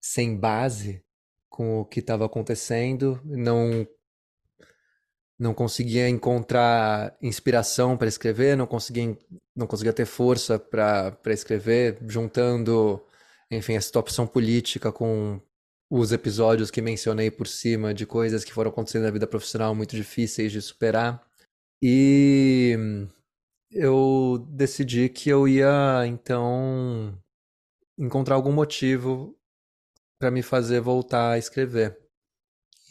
sem base com o que estava acontecendo, não não conseguia encontrar inspiração para escrever, não conseguia não conseguia ter força para escrever, juntando, enfim, a situação política com os episódios que mencionei por cima de coisas que foram acontecendo na vida profissional muito difíceis de superar. E eu decidi que eu ia então encontrar algum motivo para me fazer voltar a escrever.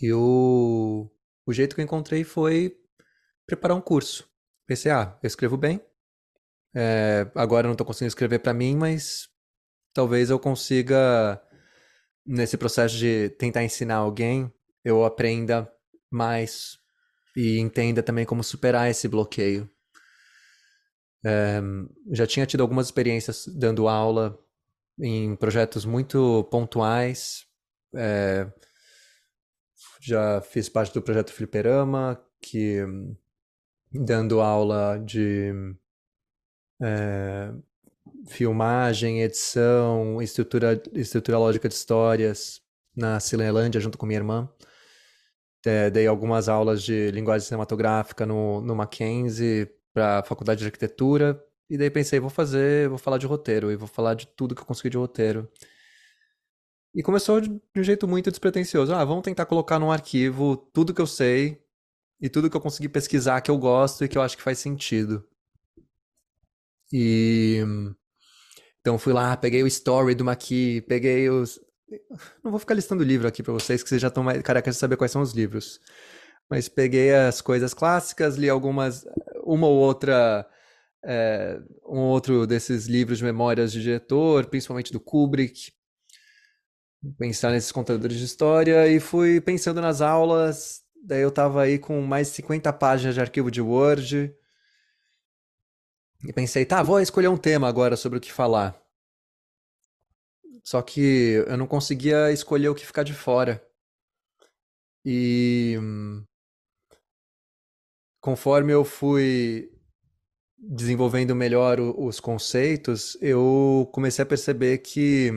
E o, o jeito que eu encontrei foi preparar um curso. Pensei, ah, eu escrevo bem. É, agora eu não estou conseguindo escrever para mim, mas talvez eu consiga, nesse processo de tentar ensinar alguém, eu aprenda mais e entenda também como superar esse bloqueio. É, já tinha tido algumas experiências dando aula em projetos muito pontuais. É, já fiz parte do projeto Fliperama, que dando aula de é, filmagem, edição, estrutura, estrutura lógica de histórias na Cinelândia junto com minha irmã. É, dei algumas aulas de linguagem cinematográfica no, no Mackenzie para a faculdade de arquitetura e daí pensei, vou fazer, vou falar de roteiro e vou falar de tudo que eu consegui de roteiro. E começou de um jeito muito despretensioso. Ah, vamos tentar colocar num arquivo tudo que eu sei e tudo que eu consegui pesquisar que eu gosto e que eu acho que faz sentido. E então fui lá, peguei o story do Maqui, peguei os não vou ficar listando o livro aqui para vocês, que vocês já estão mais carecas de saber quais são os livros. Mas peguei as coisas clássicas, li algumas, uma ou outra, é, um outro desses livros de memórias de diretor, principalmente do Kubrick. Pensar nesses contadores de história e fui pensando nas aulas. Daí eu tava aí com mais de 50 páginas de arquivo de Word. E pensei, tá, vou escolher um tema agora sobre o que falar. Só que eu não conseguia escolher o que ficar de fora. E conforme eu fui desenvolvendo melhor os conceitos, eu comecei a perceber que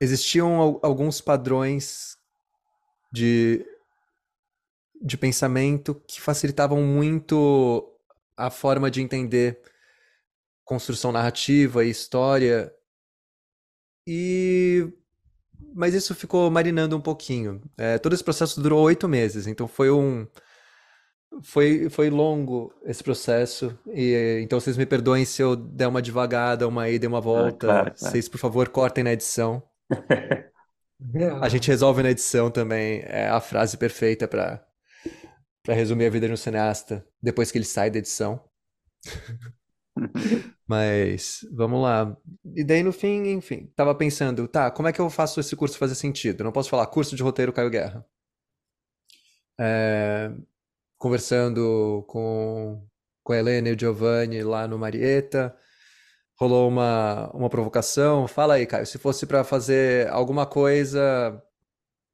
existiam alguns padrões de, de pensamento que facilitavam muito a forma de entender construção narrativa e história. E mas isso ficou marinando um pouquinho. É, todo esse processo durou oito meses, então foi um foi, foi longo esse processo. E então vocês me perdoem se eu der uma devagada, uma ida e uma volta. Ah, claro, claro. Vocês, por favor, cortem na edição. A gente resolve na edição também. É a frase perfeita para para resumir a vida de um cineasta depois que ele sai da edição. Mas vamos lá. E daí no fim, enfim, tava pensando, tá, como é que eu faço esse curso fazer sentido? não posso falar curso de roteiro Caio Guerra. É, conversando com, com a Helena e o Giovanni lá no Marieta, rolou uma, uma provocação. Fala aí, Caio, se fosse para fazer alguma coisa,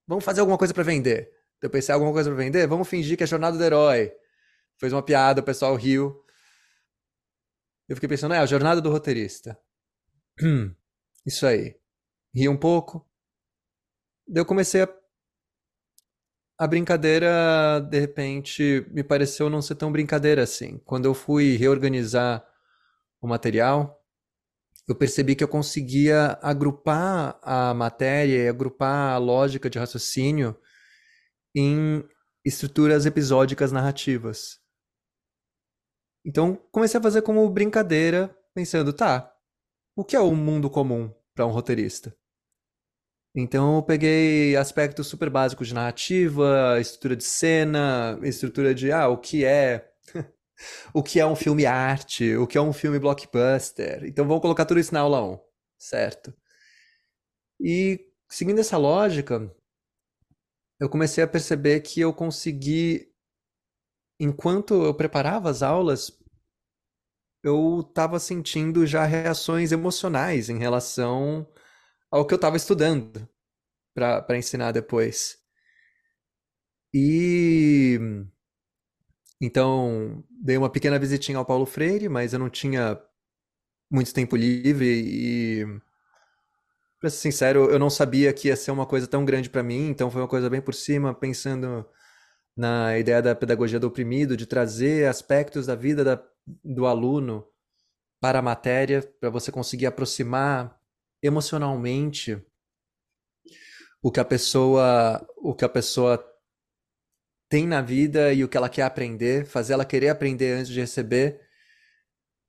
vamos fazer alguma coisa para vender. Eu pensei, alguma coisa para vender? Vamos fingir que é Jornada do Herói. Fez uma piada, o pessoal riu. Eu fiquei pensando, é, a jornada do roteirista. Isso aí. Ri um pouco. Daí eu comecei a. A brincadeira, de repente, me pareceu não ser tão brincadeira assim. Quando eu fui reorganizar o material, eu percebi que eu conseguia agrupar a matéria e agrupar a lógica de raciocínio em estruturas episódicas narrativas. Então comecei a fazer como brincadeira, pensando, tá, o que é o mundo comum para um roteirista? Então eu peguei aspectos super básicos de narrativa, estrutura de cena, estrutura de ah, o que é o que é um filme arte, o que é um filme blockbuster. Então vamos colocar tudo isso na aula 1, certo? E seguindo essa lógica, eu comecei a perceber que eu consegui enquanto eu preparava as aulas, eu estava sentindo já reações emocionais em relação ao que eu estava estudando para ensinar depois. E então dei uma pequena visitinha ao Paulo Freire, mas eu não tinha muito tempo livre e para ser sincero, eu não sabia que ia ser uma coisa tão grande para mim, então foi uma coisa bem por cima, pensando na ideia da pedagogia do oprimido, de trazer aspectos da vida da, do aluno para a matéria, para você conseguir aproximar emocionalmente o que a pessoa o que a pessoa tem na vida e o que ela quer aprender, fazer ela querer aprender antes de receber.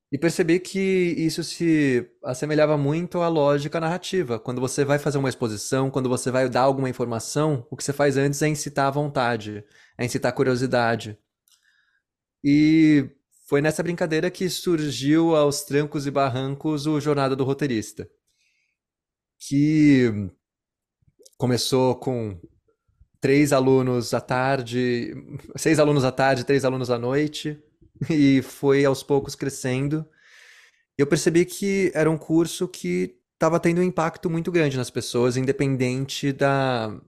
E percebi que isso se assemelhava muito à lógica narrativa. Quando você vai fazer uma exposição, quando você vai dar alguma informação, o que você faz antes é incitar a vontade a incitar curiosidade. E foi nessa brincadeira que surgiu aos trancos e barrancos o Jornada do Roteirista, que começou com três alunos à tarde, seis alunos à tarde, três alunos à noite, e foi aos poucos crescendo. Eu percebi que era um curso que estava tendo um impacto muito grande nas pessoas, independente da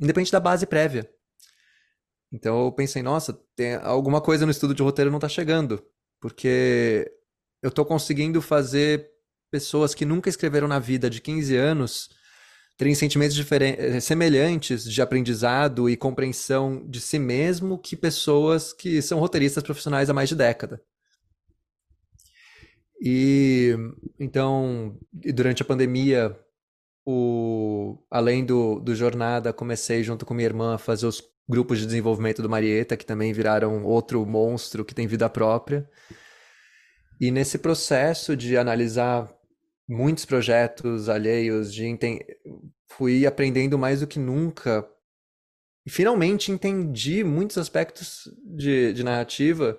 independente da base prévia. Então eu pensei, nossa, tem alguma coisa no estudo de roteiro não está chegando, porque eu estou conseguindo fazer pessoas que nunca escreveram na vida de 15 anos terem sentimentos eh, semelhantes de aprendizado e compreensão de si mesmo que pessoas que são roteiristas profissionais há mais de década. E então, durante a pandemia, o, além do, do jornada, comecei junto com minha irmã a fazer os grupos de desenvolvimento do Marieta, que também viraram outro monstro que tem vida própria. E nesse processo de analisar muitos projetos alheios, de fui aprendendo mais do que nunca. E finalmente entendi muitos aspectos de, de narrativa.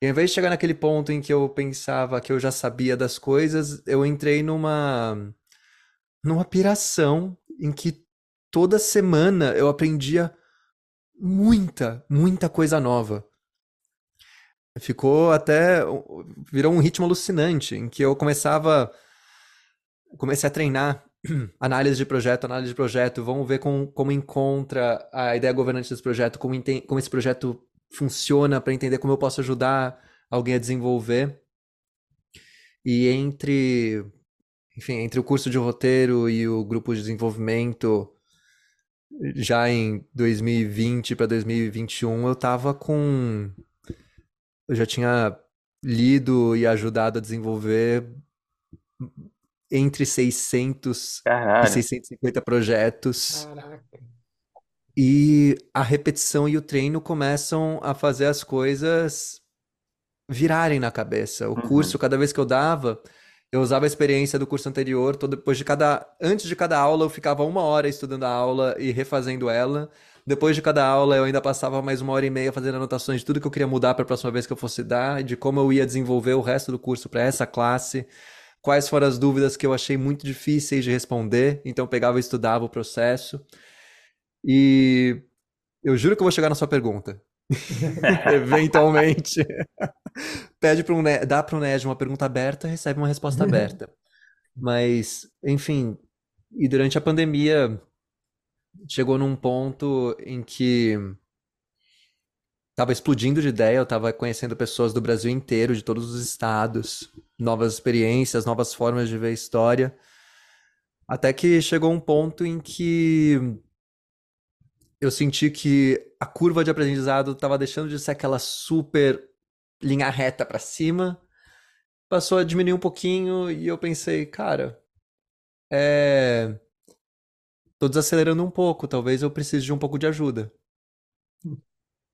E ao invés de chegar naquele ponto em que eu pensava que eu já sabia das coisas, eu entrei numa numa piração em que toda semana eu aprendia muita, muita coisa nova. Ficou até virou um ritmo alucinante em que eu começava comecei a treinar análise de projeto, análise de projeto, vamos ver com, como encontra a ideia governante desse projeto, como, como esse projeto funciona para entender como eu posso ajudar alguém a desenvolver. E entre, enfim, entre o curso de roteiro e o grupo de desenvolvimento, já em 2020 para 2021, eu tava com eu já tinha lido e ajudado a desenvolver entre 600 Caralho. e 650 projetos. Caraca. E a repetição e o treino começam a fazer as coisas virarem na cabeça. O Uhum. curso, cada vez que eu dava, eu usava a experiência do curso anterior, todo, depois de cada, antes de cada aula, eu ficava uma hora estudando a aula e refazendo ela. Depois de cada aula, eu ainda passava mais uma hora e meia fazendo anotações de tudo que eu queria mudar para a próxima vez que eu fosse dar, de como eu ia desenvolver o resto do curso para essa classe quais foram as dúvidas que eu achei muito difíceis de responder, então eu pegava e estudava o processo. E eu juro que eu vou chegar na sua pergunta. Eventualmente. Pede para um dá para o NED uma pergunta aberta, recebe uma resposta aberta. Mas, enfim, e durante a pandemia chegou num ponto em que Tava explodindo de ideia, eu tava conhecendo pessoas do Brasil inteiro, de todos os estados, novas experiências, novas formas de ver história. Até que chegou um ponto em que eu senti que a curva de aprendizado estava deixando de ser aquela super linha reta para cima, passou a diminuir um pouquinho e eu pensei, cara, é... tô desacelerando um pouco, talvez eu precise de um pouco de ajuda.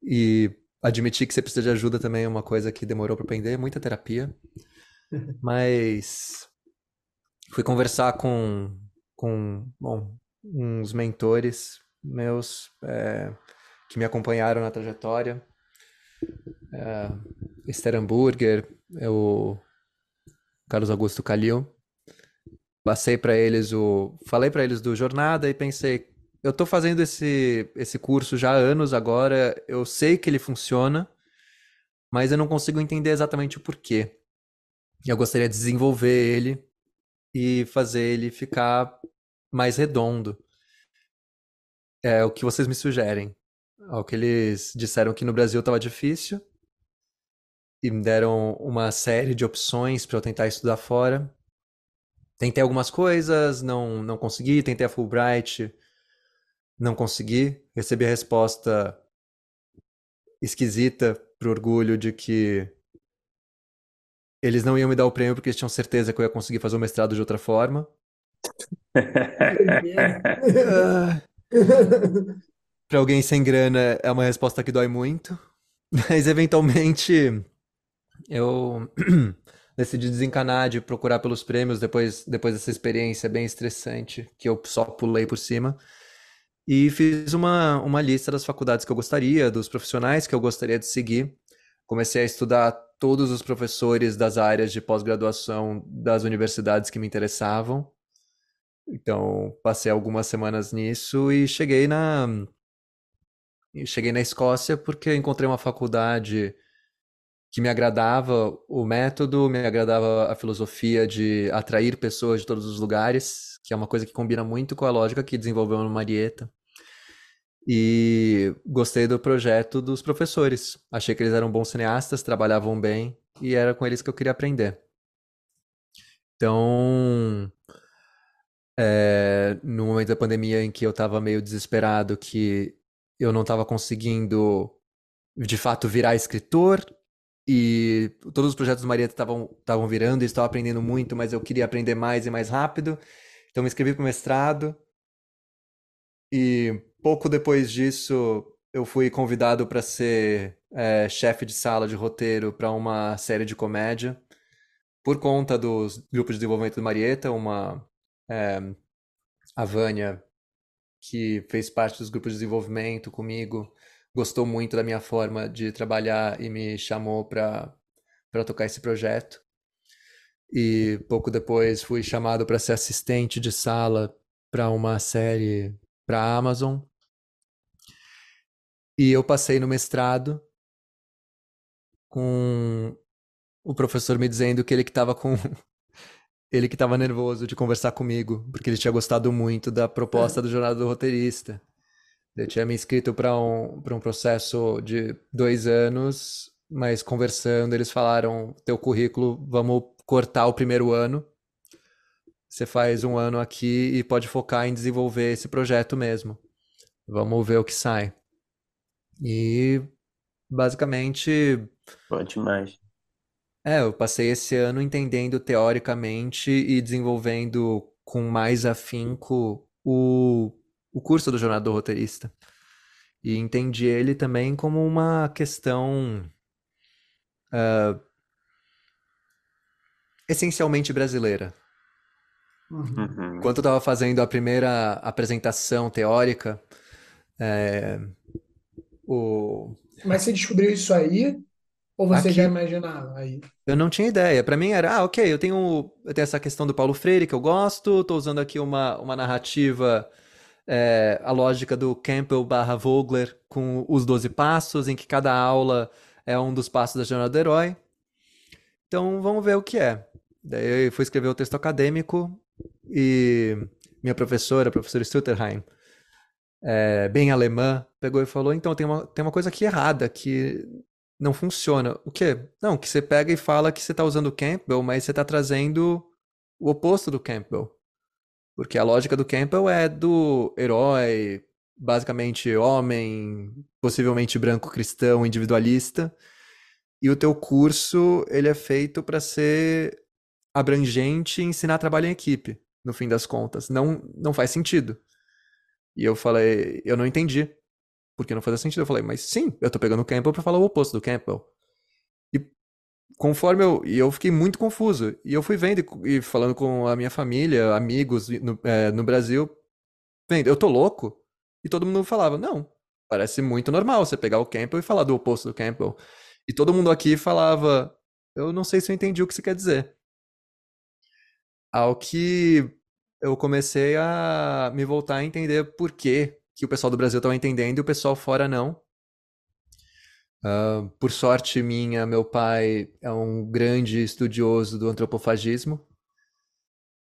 E admitir que você precisa de ajuda também é uma coisa que demorou para aprender, muita terapia. Mas fui conversar com, com bom, uns mentores meus é, que me acompanharam na trajetória. É, Esther Hamburger, o Carlos Augusto Calil. Passei para eles o. Falei para eles do Jornada e pensei, eu tô fazendo esse, esse curso já há anos agora, eu sei que ele funciona, mas eu não consigo entender exatamente o porquê. Eu gostaria de desenvolver ele e fazer ele ficar mais redondo. É o que vocês me sugerem. É o que eles disseram que no Brasil estava difícil e me deram uma série de opções para eu tentar estudar fora. Tentei algumas coisas, não não consegui, tentei a Fulbright, não consegui. Recebi a resposta esquisita pro orgulho de que eles não iam me dar o prêmio porque eles tinham certeza que eu ia conseguir fazer o mestrado de outra forma. Para alguém sem grana é uma resposta que dói muito, mas eventualmente eu decidi desencanar de procurar pelos prêmios depois, depois dessa experiência bem estressante que eu só pulei por cima. E fiz uma, uma lista das faculdades que eu gostaria, dos profissionais que eu gostaria de seguir. Comecei a estudar todos os professores das áreas de pós-graduação das universidades que me interessavam. Então, passei algumas semanas nisso e cheguei na cheguei na Escócia porque encontrei uma faculdade que me agradava o método, me agradava a filosofia de atrair pessoas de todos os lugares, que é uma coisa que combina muito com a lógica que desenvolveu no Marieta. E gostei do projeto dos professores. Achei que eles eram bons cineastas, trabalhavam bem e era com eles que eu queria aprender. Então, é, no momento da pandemia em que eu estava meio desesperado, que eu não estava conseguindo de fato virar escritor e todos os projetos do Marieta estavam virando e estava aprendendo muito, mas eu queria aprender mais e mais rápido. Então me inscrevi para o mestrado e pouco depois disso eu fui convidado para ser é, chefe de sala de roteiro para uma série de comédia por conta dos grupos de desenvolvimento do Marieta, uma é, a Vânia que fez parte dos grupos de desenvolvimento comigo, gostou muito da minha forma de trabalhar e me chamou para para tocar esse projeto. E pouco depois fui chamado para ser assistente de sala para uma série para a Amazon. E eu passei no mestrado com o professor me dizendo que ele que estava com ele que estava nervoso de conversar comigo, porque ele tinha gostado muito da proposta do Jornada do Roteirista. Eu tinha me inscrito para um, para um processo de dois anos, mas conversando, eles falaram: teu currículo, vamos cortar o primeiro ano. Você faz um ano aqui e pode focar em desenvolver esse projeto mesmo. Vamos ver o que sai. E basicamente. Pode mais. É, eu passei esse ano entendendo teoricamente e desenvolvendo com mais afinco o, o curso do Jornada do Roteirista. E entendi ele também como uma questão uh, essencialmente brasileira. Uhum. Enquanto eu estava fazendo a primeira apresentação teórica, é, o... Mas você descobriu isso aí? Ou você Aqui, já imaginava aí? Eu não tinha ideia. Para mim era, ah, ok, eu tenho, eu tenho essa questão do Paulo Freire que eu gosto, estou usando aqui uma, uma narrativa, é, a lógica do Campbell barra Vogler com os 12 passos, em que cada aula é um dos passos da jornada do herói. Então vamos ver o que é. Daí eu fui escrever o texto acadêmico e minha professora, a professora Stutterheim, é, bem alemã, pegou e falou: então tem uma, tem uma coisa aqui errada, que não funciona. O quê? Não, que você pega e fala que você está usando o Campbell, mas você está trazendo o oposto do Campbell. Porque a lógica do Campbell é do herói, basicamente homem, possivelmente branco cristão, individualista. E o teu curso, ele é feito para ser abrangente ensinar trabalho em equipe, no fim das contas. Não, não faz sentido. E eu falei, eu não entendi porque não fazia sentido. Eu falei, mas sim, eu tô pegando o Campbell pra falar o oposto do Campbell. E conforme eu. E eu fiquei muito confuso. E eu fui vendo e, e falando com a minha família, amigos no, é, no Brasil, vendo, eu tô louco? E todo mundo falava, não, parece muito normal você pegar o Campbell e falar do oposto do Campbell. E todo mundo aqui falava, eu não sei se eu entendi o que você quer dizer. Ao que eu comecei a me voltar a entender por que que o pessoal do Brasil estava entendendo e o pessoal fora não. Uh, por sorte minha, meu pai é um grande estudioso do antropofagismo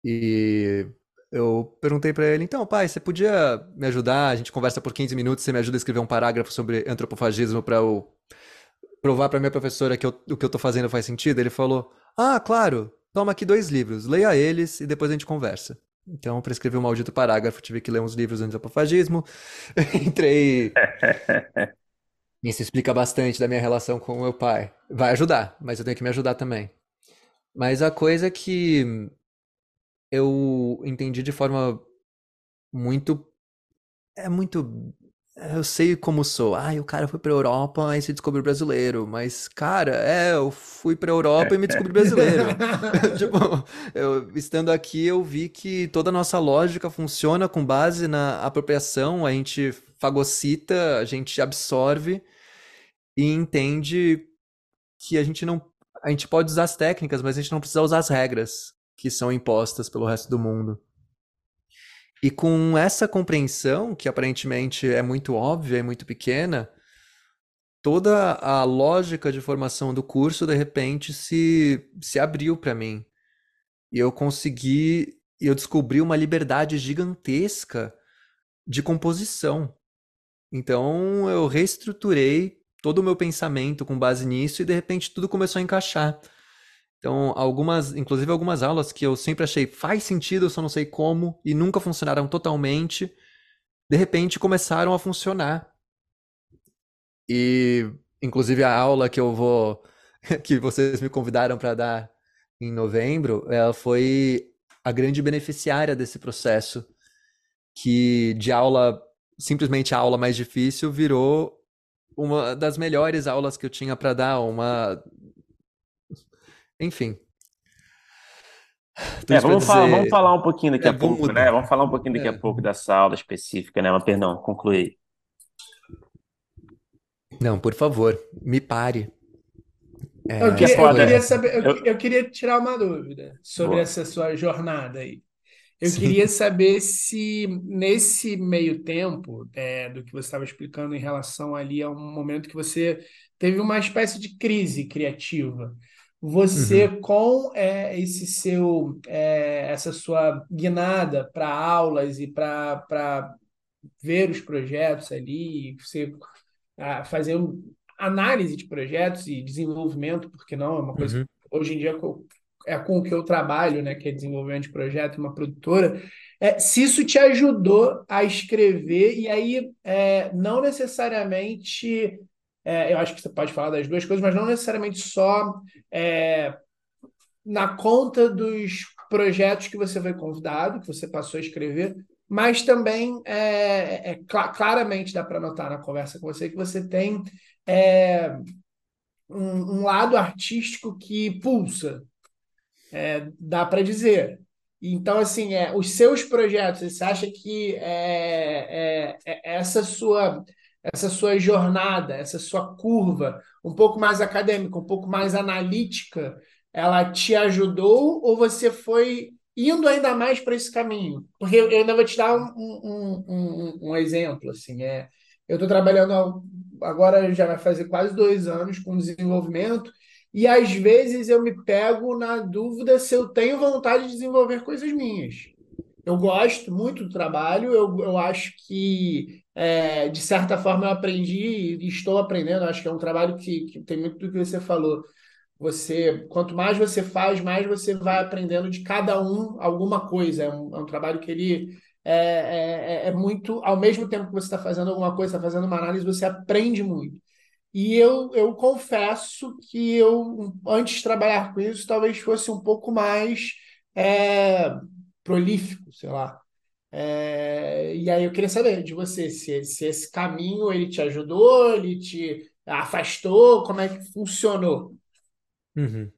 e eu perguntei para ele, então, pai, você podia me ajudar? A gente conversa por 15 minutos, você me ajuda a escrever um parágrafo sobre antropofagismo para eu provar para minha professora que eu, o que eu estou fazendo faz sentido? Ele falou, ah, claro, toma aqui dois livros, leia eles e depois a gente conversa. Então, para escrever um maldito parágrafo, tive que ler uns livros do antropofagismo. Entrei. Isso explica bastante da minha relação com o meu pai. Vai ajudar, mas eu tenho que me ajudar também. Mas a coisa que eu entendi de forma muito. É muito eu sei como sou. Ai, o cara foi pra Europa e se descobriu brasileiro. Mas, cara, é, eu fui pra Europa e me descobri brasileiro. tipo, eu, estando aqui, eu vi que toda a nossa lógica funciona com base na apropriação. A gente fagocita, a gente absorve e entende que a gente não. A gente pode usar as técnicas, mas a gente não precisa usar as regras que são impostas pelo resto do mundo. E com essa compreensão, que aparentemente é muito óbvia e muito pequena, toda a lógica de formação do curso de repente se, se abriu para mim. E eu consegui, eu descobri uma liberdade gigantesca de composição. Então eu reestruturei todo o meu pensamento com base nisso e de repente tudo começou a encaixar. Então, algumas, inclusive algumas aulas que eu sempre achei faz sentido, eu só não sei como, e nunca funcionaram totalmente, de repente começaram a funcionar. E, inclusive, a aula que eu vou, que vocês me convidaram para dar em novembro, ela foi a grande beneficiária desse processo, que de aula, simplesmente a aula mais difícil, virou uma das melhores aulas que eu tinha para dar, uma. Enfim. É, vamos, dizer... falar, vamos falar um pouquinho daqui é, a pouco, né? Vamos falar um pouquinho daqui é. a pouco dessa aula específica, né? Mas, perdão, concluí. Não, por favor, me pare. É... Eu, queria, eu, queria, saber, eu, eu, queria tirar uma dúvida sobre Boa. essa sua jornada aí. Eu Sim. queria saber se nesse meio tempo é, do que você estava explicando em relação ali a um momento que você teve uma espécie de crise criativa. Você uhum. com é, esse seu é, essa sua guinada para aulas e para ver os projetos ali, você a, fazer um, análise de projetos e desenvolvimento, porque não é uma coisa uhum. hoje em dia é com o que eu trabalho, né, que é desenvolvimento de projeto, uma produtora, é, se isso te ajudou a escrever, e aí é, não necessariamente, é, eu acho que você pode falar das duas coisas, mas não necessariamente só é, na conta dos projetos que você foi convidado, que você passou a escrever, mas também é, é claramente dá para notar na conversa com você que você tem é, um, um, lado artístico que pulsa, é, dá para dizer. Então, assim, é, os seus projetos, você acha que é, é, é, essa sua essa sua jornada, essa sua curva, um pouco mais acadêmica, um pouco mais analítica, ela te ajudou ou você foi indo ainda mais para esse caminho? Porque eu ainda vou te dar um, um, um, um exemplo. Assim, é, eu estou trabalhando agora já vai fazer quase dois anos com desenvolvimento e às vezes eu me pego na dúvida se eu tenho vontade de desenvolver coisas minhas. Eu gosto muito do trabalho, eu, eu acho que, é, de certa forma, eu aprendi e estou aprendendo. Acho que é um trabalho que, que tem muito do que você falou. Você, quanto mais você faz, mais você vai aprendendo de cada um alguma coisa. É um, é um trabalho que ele é, é, é, é muito, ao mesmo tempo que você está fazendo alguma coisa, está fazendo uma análise, você aprende muito. E eu, eu confesso que eu, antes de trabalhar com isso, talvez fosse um pouco mais é, prolífico, sei lá. É, e aí eu queria saber de você se, se esse caminho ele te ajudou, ele te afastou, como é que funcionou? Uhum.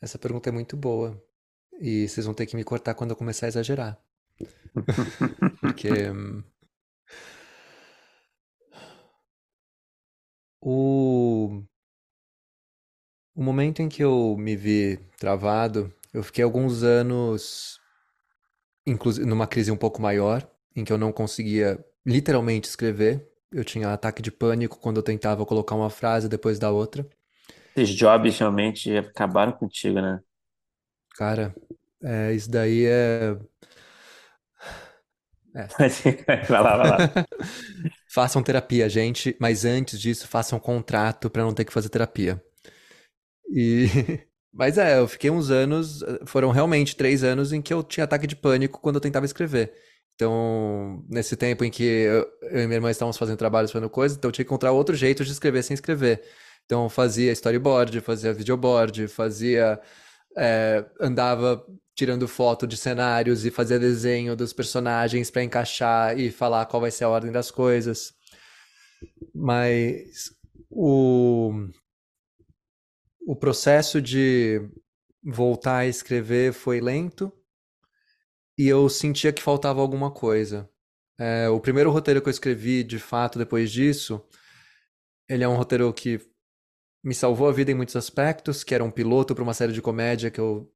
Essa pergunta é muito boa. E vocês vão ter que me cortar quando eu começar a exagerar. Porque hum, O, o momento em que eu me vi travado, eu fiquei alguns anos, inclusive numa crise um pouco maior, em que eu não conseguia literalmente escrever. Eu tinha ataque de pânico quando eu tentava colocar uma frase depois da outra. Esses jobs realmente acabaram contigo, né? Cara, é, isso daí é. É. vai lá, vai lá. Façam terapia, gente, mas antes disso, façam um contrato para não ter que fazer terapia. E. Mas é, eu fiquei uns anos, foram realmente três anos em que eu tinha ataque de pânico quando eu tentava escrever. Então, nesse tempo em que eu, eu e minha irmã estávamos fazendo trabalhos, fazendo coisas, então eu tinha que encontrar outro jeito de escrever sem escrever. Então, eu fazia storyboard, fazia videoboard, fazia. É, andava tirando foto de cenários e fazer desenho dos personagens para encaixar e falar qual vai ser a ordem das coisas. Mas o, o processo de voltar a escrever foi lento e eu sentia que faltava alguma coisa. É, o primeiro roteiro que eu escrevi, de fato, depois disso, ele é um roteiro que me salvou a vida em muitos aspectos, que era um piloto para uma série de comédia que eu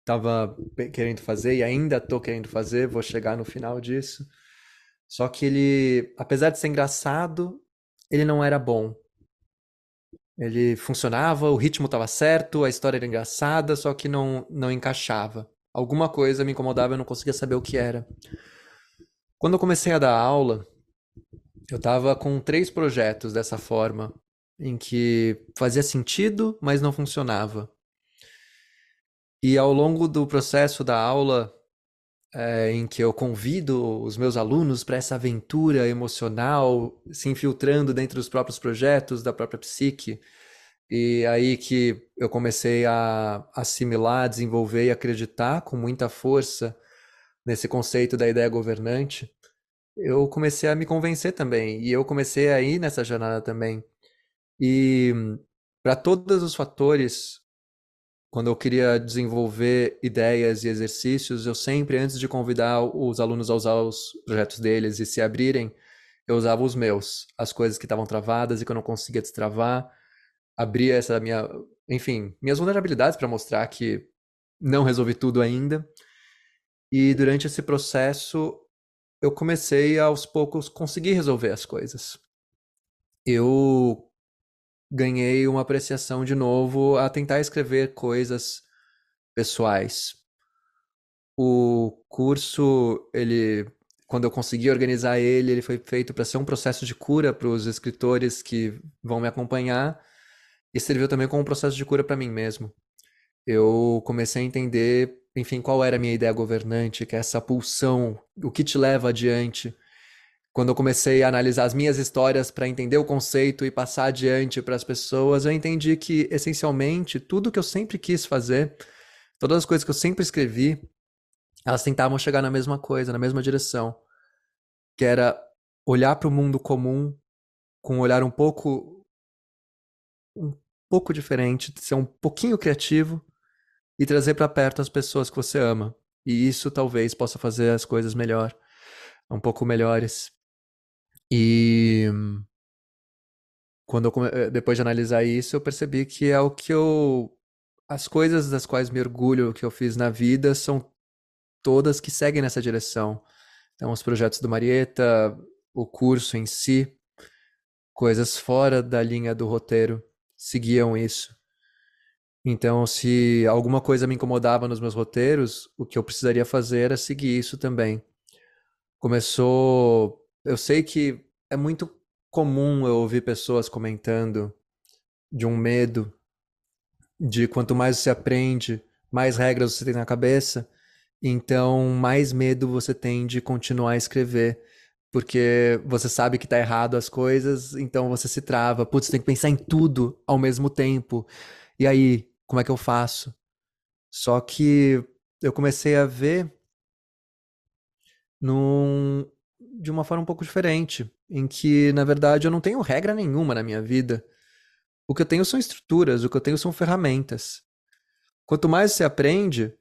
estava querendo fazer e ainda estou querendo fazer, vou chegar no final disso. Só que ele, apesar de ser engraçado, ele não era bom. Ele funcionava, o ritmo estava certo, a história era engraçada, só que não, não encaixava. Alguma coisa me incomodava, eu não conseguia saber o que era. Quando eu comecei a dar aula, eu estava com três projetos dessa forma, em que fazia sentido, mas não funcionava. E ao longo do processo da aula, é, em que eu convido os meus alunos para essa aventura emocional, se infiltrando dentro dos próprios projetos, da própria psique, e aí que eu comecei a assimilar, desenvolver e acreditar com muita força nesse conceito da ideia governante, eu comecei a me convencer também. E eu comecei a ir nessa jornada também. E para todos os fatores, quando eu queria desenvolver ideias e exercícios, eu sempre, antes de convidar os alunos a usar os projetos deles e se abrirem, eu usava os meus, as coisas que estavam travadas e que eu não conseguia destravar, abria essa minha, enfim, minhas vulnerabilidades para mostrar que não resolvi tudo ainda. E durante esse processo, eu comecei aos poucos conseguir resolver as coisas. Eu ganhei uma apreciação de novo a tentar escrever coisas pessoais. O curso, ele, quando eu consegui organizar ele, ele foi feito para ser um processo de cura para os escritores que vão me acompanhar e serviu também como um processo de cura para mim mesmo. Eu comecei a entender, enfim, qual era a minha ideia governante, que é essa pulsão, o que te leva adiante quando eu comecei a analisar as minhas histórias para entender o conceito e passar adiante para as pessoas, eu entendi que, essencialmente, tudo que eu sempre quis fazer, todas as coisas que eu sempre escrevi, elas tentavam chegar na mesma coisa, na mesma direção, que era olhar para o mundo comum com um olhar um pouco um pouco diferente, ser um pouquinho criativo e trazer para perto as pessoas que você ama. E isso talvez possa fazer as coisas melhor, um pouco melhores. E quando eu, eh, depois de analisar isso, eu percebi que é o que eu as coisas das quais me orgulho que eu fiz na vida são todas que seguem nessa direção. Então, os projetos do Marieta, o curso em si, coisas fora da linha do roteiro seguiam isso. Então, se alguma coisa me incomodava nos meus roteiros, o que eu precisaria fazer era seguir isso também. Começou eu sei que é muito comum eu ouvir pessoas comentando de um medo de quanto mais você aprende, mais regras você tem na cabeça, então mais medo você tem de continuar a escrever, porque você sabe que tá errado as coisas, então você se trava. Putz, tem que pensar em tudo ao mesmo tempo. E aí, como é que eu faço? Só que eu comecei a ver num, de uma forma um pouco diferente, em que, na verdade, eu não tenho regra nenhuma na minha vida. O que eu tenho são estruturas, o que eu tenho são ferramentas. Quanto mais você aprende,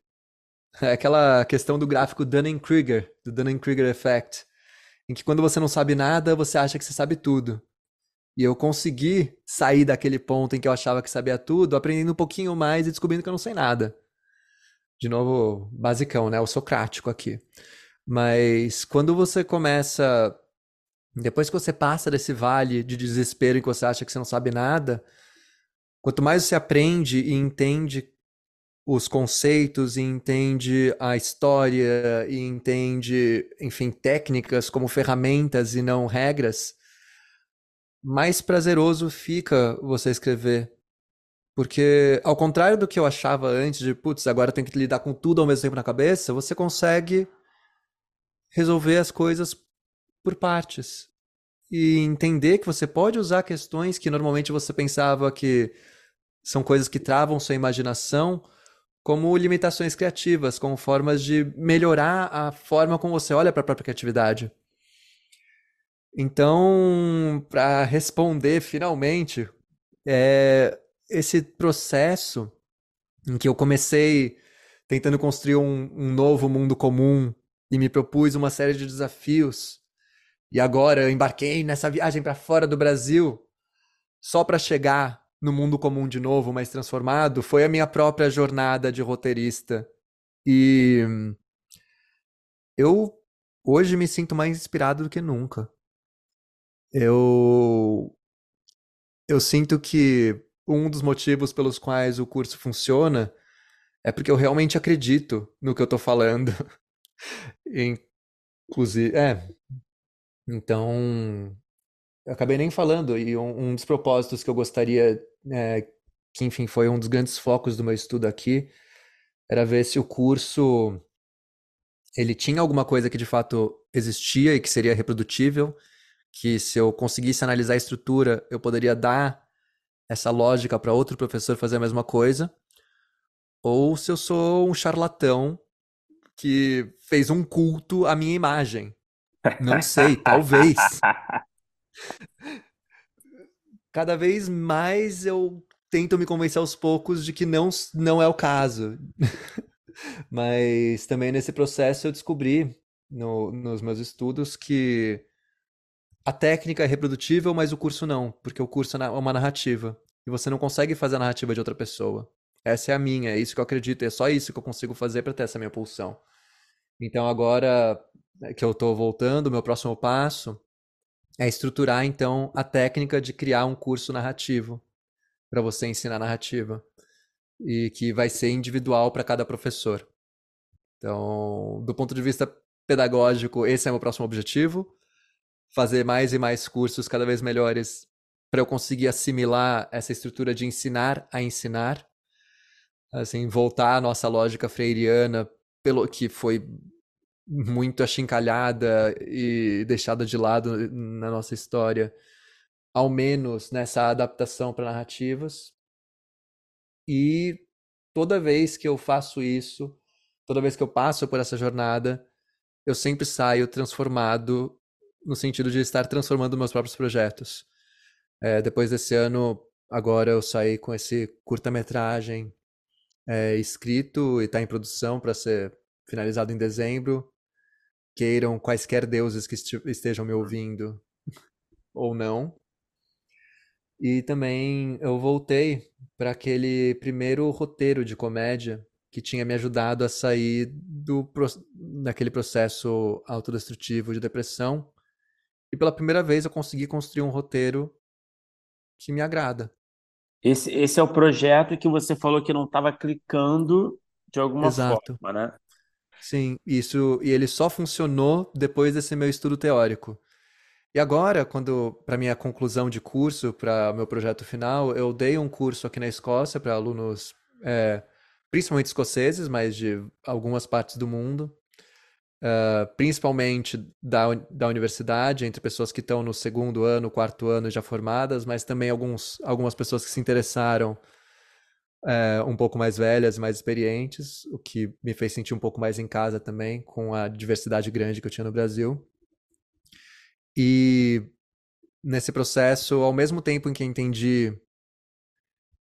é aquela questão do gráfico Dunning-Kruger, do Dunning-Kruger Effect, em que quando você não sabe nada, você acha que você sabe tudo. E eu consegui sair daquele ponto em que eu achava que sabia tudo, aprendendo um pouquinho mais e descobrindo que eu não sei nada. De novo, basicão, né? O socrático aqui. Mas quando você começa. Depois que você passa desse vale de desespero em que você acha que você não sabe nada, quanto mais você aprende e entende os conceitos e entende a história e entende, enfim, técnicas como ferramentas e não regras, mais prazeroso fica você escrever. Porque, ao contrário do que eu achava antes, de putz, agora eu tenho que lidar com tudo ao mesmo tempo na cabeça, você consegue resolver as coisas por partes e entender que você pode usar questões que normalmente você pensava que são coisas que travam sua imaginação como limitações criativas, como formas de melhorar a forma como você olha para a própria criatividade. Então, para responder finalmente, é esse processo em que eu comecei tentando construir um, um novo mundo comum e me propus uma série de desafios. E agora eu embarquei nessa viagem para fora do Brasil só para chegar no mundo comum de novo, mais transformado. Foi a minha própria jornada de roteirista. E eu hoje me sinto mais inspirado do que nunca. Eu eu sinto que um dos motivos pelos quais o curso funciona é porque eu realmente acredito no que eu tô falando. Inclusive, é. Então, eu acabei nem falando, e um, um dos propósitos que eu gostaria, é, que enfim foi um dos grandes focos do meu estudo aqui, era ver se o curso ele tinha alguma coisa que de fato existia e que seria reprodutível, que se eu conseguisse analisar a estrutura, eu poderia dar essa lógica para outro professor fazer a mesma coisa, ou se eu sou um charlatão que fez um culto à minha imagem. Não sei, talvez. Cada vez mais eu tento me convencer aos poucos de que não, não é o caso. Mas também nesse processo eu descobri no, nos meus estudos que a técnica é reprodutível, mas o curso não, porque o curso é uma narrativa. E você não consegue fazer a narrativa de outra pessoa. Essa é a minha, é isso que eu acredito, é só isso que eu consigo fazer para ter essa minha pulsão. Então agora que eu estou voltando, meu próximo passo é estruturar então a técnica de criar um curso narrativo para você ensinar narrativa e que vai ser individual para cada professor. Então, do ponto de vista pedagógico, esse é o meu próximo objetivo fazer mais e mais cursos cada vez melhores para eu conseguir assimilar essa estrutura de ensinar a ensinar, assim, voltar à nossa lógica freiriana, pelo que foi muito achincalhada e deixada de lado na nossa história, ao menos nessa adaptação para narrativas. E toda vez que eu faço isso, toda vez que eu passo por essa jornada, eu sempre saio transformado no sentido de estar transformando meus próprios projetos. É, depois desse ano, agora eu saí com esse curta-metragem é, escrito e está em produção para ser finalizado em dezembro. Queiram quaisquer deuses que estejam me ouvindo ou não. E também eu voltei para aquele primeiro roteiro de comédia que tinha me ajudado a sair do daquele processo autodestrutivo de depressão e pela primeira vez eu consegui construir um roteiro que me agrada. Esse, esse é o projeto que você falou que não estava clicando de alguma Exato. forma, né? Sim, isso. E ele só funcionou depois desse meu estudo teórico. E agora, quando para minha conclusão de curso, para meu projeto final, eu dei um curso aqui na Escócia para alunos, é, principalmente escoceses, mas de algumas partes do mundo uh, principalmente da, da universidade, entre pessoas que estão no segundo ano, quarto ano já formadas, mas também alguns, algumas pessoas que se interessaram uh, um pouco mais velhas, mais experientes, o que me fez sentir um pouco mais em casa também, com a diversidade grande que eu tinha no Brasil. E nesse processo, ao mesmo tempo em que entendi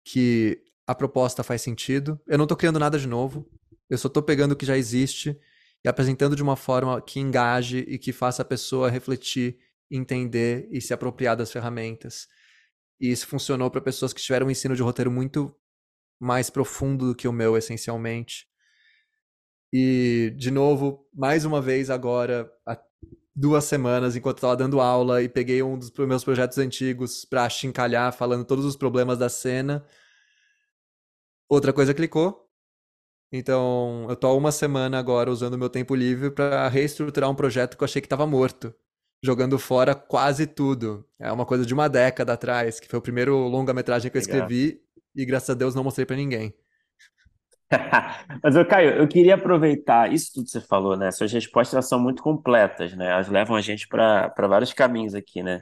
que a proposta faz sentido, eu não estou criando nada de novo, eu só estou pegando o que já existe e apresentando de uma forma que engaje e que faça a pessoa refletir, entender e se apropriar das ferramentas. E isso funcionou para pessoas que tiveram um ensino de roteiro muito mais profundo do que o meu, essencialmente. E, de novo, mais uma vez agora, há duas semanas, enquanto estava dando aula e peguei um dos meus projetos antigos para chincalhar, falando todos os problemas da cena. Outra coisa clicou, então, eu tô há uma semana agora usando meu tempo livre para reestruturar um projeto que eu achei que estava morto, jogando fora quase tudo. É uma coisa de uma década atrás, que foi o primeiro longa-metragem que eu escrevi e graças a Deus não mostrei para ninguém. Mas, eu, Caio, eu queria aproveitar isso tudo que você falou, né? Suas respostas são muito completas, né? Elas levam a gente para vários caminhos aqui, né?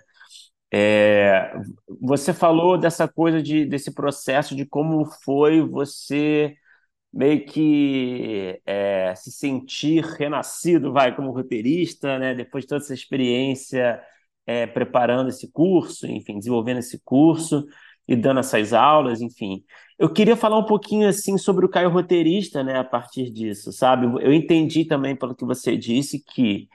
É, você falou dessa coisa de, desse processo de como foi você meio que é, se sentir renascido, vai, como roteirista, né? Depois de toda essa experiência é, preparando esse curso, enfim, desenvolvendo esse curso e dando essas aulas, enfim. Eu queria falar um pouquinho assim sobre o Caio roteirista, né? A partir disso, sabe? Eu entendi também pelo que você disse que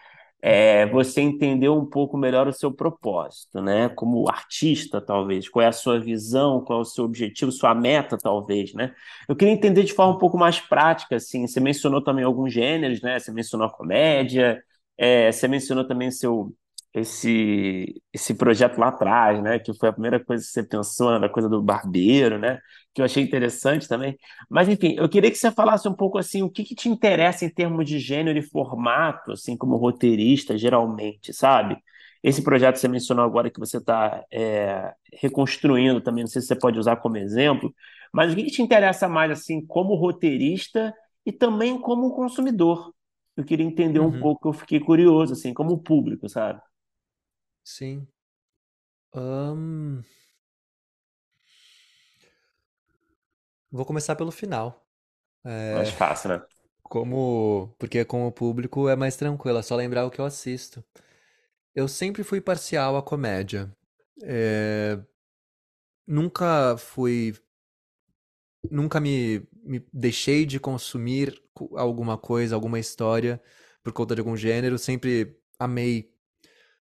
é, você entendeu um pouco melhor o seu propósito, né? Como artista, talvez. Qual é a sua visão, qual é o seu objetivo, sua meta, talvez, né? Eu queria entender de forma um pouco mais prática, assim. Você mencionou também alguns gêneros, né? Você mencionou a comédia, é, você mencionou também seu esse esse projeto lá atrás, né? Que foi a primeira coisa que você pensou, na né? coisa do barbeiro, né? Que eu achei interessante também. Mas enfim, eu queria que você falasse um pouco assim, o que que te interessa em termos de gênero e formato, assim como roteirista, geralmente, sabe? Esse projeto que você mencionou agora que você está é, reconstruindo também, não sei se você pode usar como exemplo, mas o que, que te interessa mais assim como roteirista e também como consumidor? Eu queria entender um Uhum. pouco, eu fiquei curioso, assim, como público, sabe? Sim. Vou começar pelo final. Mais É, fácil, né? como, porque com o público é mais tranquilo, é só lembrar o que eu assisto. Eu sempre fui parcial à comédia. É, Nunca fui. Nunca me, me deixei de consumir alguma coisa, alguma história por conta de algum gênero. Sempre amei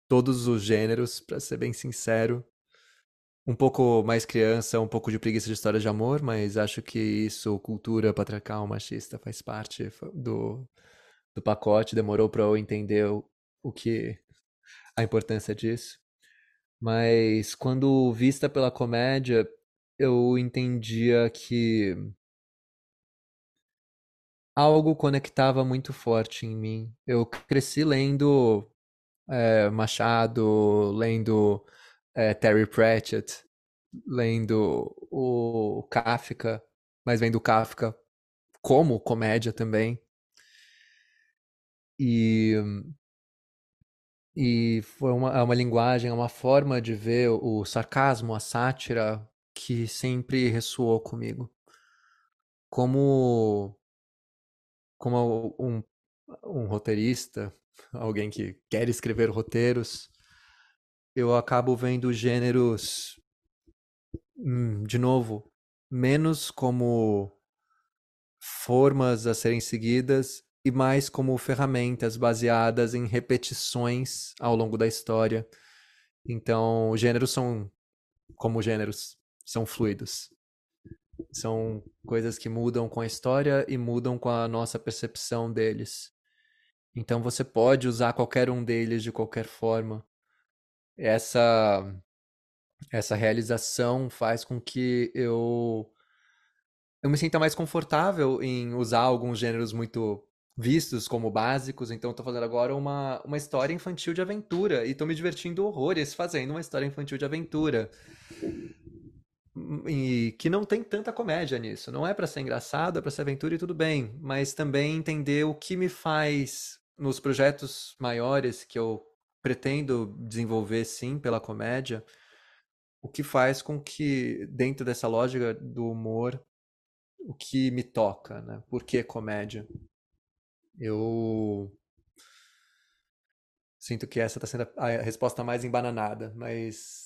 todos os gêneros, para ser bem sincero. Um pouco mais criança, um pouco de preguiça de história de amor, mas acho que isso, cultura patriarcal, machista, faz parte do, do pacote. Demorou para eu entender o, o que a importância disso. Mas quando vista pela comédia, eu entendia que algo conectava muito forte em mim. Eu cresci lendo é, Machado, lendo é, Terry Pratchett, lendo o Kafka, mas vendo Kafka como comédia também. E, e foi uma, é uma linguagem, é uma forma de ver o sarcasmo, a sátira, que sempre ressoou comigo. Como, como um, um roteirista, alguém que quer escrever roteiros, eu acabo vendo gêneros, hum, de novo, menos como formas a serem seguidas e mais como ferramentas baseadas em repetições ao longo da história. Então, os gêneros são como gêneros, são fluidos. São coisas que mudam com a história e mudam com a nossa percepção deles. Então você pode usar qualquer um deles de qualquer forma. Essa essa realização faz com que eu eu me sinta mais confortável em usar alguns gêneros muito vistos como básicos. Então estou fazendo agora uma, uma história infantil de aventura e estou me divertindo horrores fazendo uma história infantil de aventura. E que não tem tanta comédia nisso. Não é para ser engraçado, é para ser aventura e tudo bem, mas também entender o que me faz nos projetos maiores que eu pretendo desenvolver sim pela comédia, o que faz com que dentro dessa lógica do humor, o que me toca, né? Por que comédia? Eu sinto que essa está sendo a resposta mais embananada, mas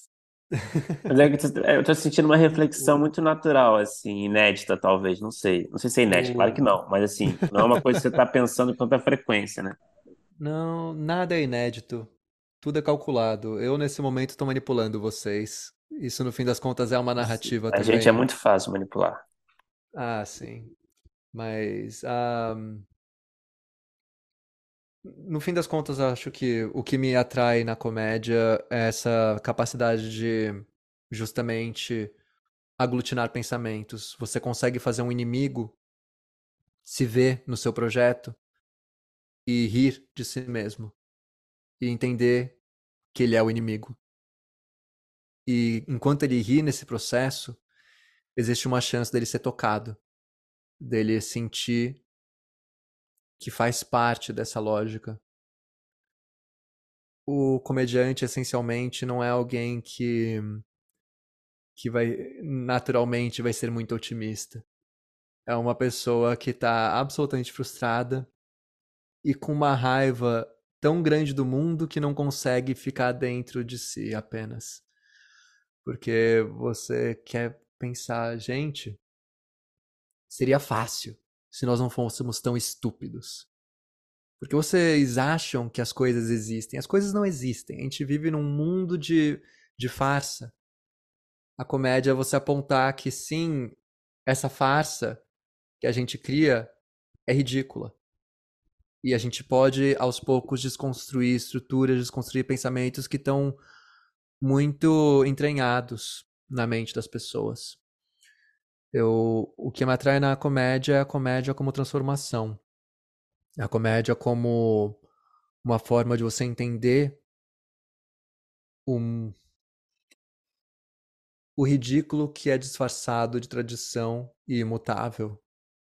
mas é que eu tô sentindo uma reflexão muito natural, assim, inédita, talvez, não sei. Não sei se é inédita, claro que não, mas assim, não é uma coisa que você tá pensando com tanta frequência, né? Não, nada é inédito. Tudo é calculado. Eu, nesse momento, tô manipulando vocês. Isso, no fim das contas, é uma narrativa A também. gente é muito fácil manipular. Ah, sim. Mas, um, no fim das contas, acho que o que me atrai na comédia é essa capacidade de justamente aglutinar pensamentos. Você consegue fazer um inimigo se ver no seu projeto e rir de si mesmo e entender que ele é o inimigo. E enquanto ele ri nesse processo, existe uma chance dele ser tocado, dele sentir que faz parte dessa lógica. O comediante essencialmente não é alguém que que vai naturalmente vai ser muito otimista. É uma pessoa que está absolutamente frustrada e com uma raiva tão grande do mundo que não consegue ficar dentro de si apenas. Porque você quer pensar, gente, seria fácil se nós não fôssemos tão estúpidos. Porque vocês acham que as coisas existem. As coisas não existem. A gente vive num mundo de, de farsa. A comédia é você apontar que sim, essa farsa que a gente cria é ridícula. E a gente pode, aos poucos, desconstruir estruturas, desconstruir pensamentos que estão muito entranhados na mente das pessoas. Eu, o que me atrai na comédia é a comédia como transformação. A comédia como uma forma de você entender um, o ridículo que é disfarçado de tradição e imutável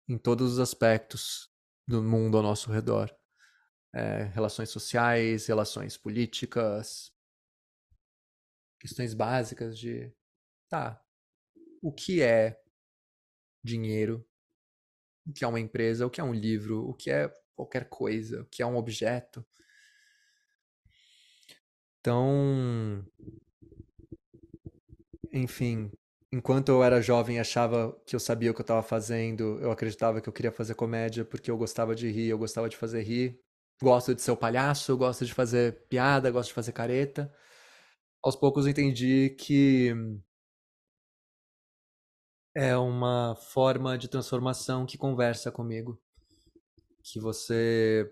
em todos os aspectos do mundo ao nosso redor. É, relações sociais, relações políticas, questões básicas de tá, o que é dinheiro, o que é uma empresa, o que é um livro, o que é qualquer coisa, o que é um objeto. Então, enfim, enquanto eu era jovem achava que eu sabia o que eu estava fazendo, eu acreditava que eu queria fazer comédia porque eu gostava de rir, eu gostava de fazer rir. Gosto de ser o palhaço, gosto de fazer piada, gosto de fazer careta. Aos poucos eu entendi que é uma forma de transformação que conversa comigo. Que você,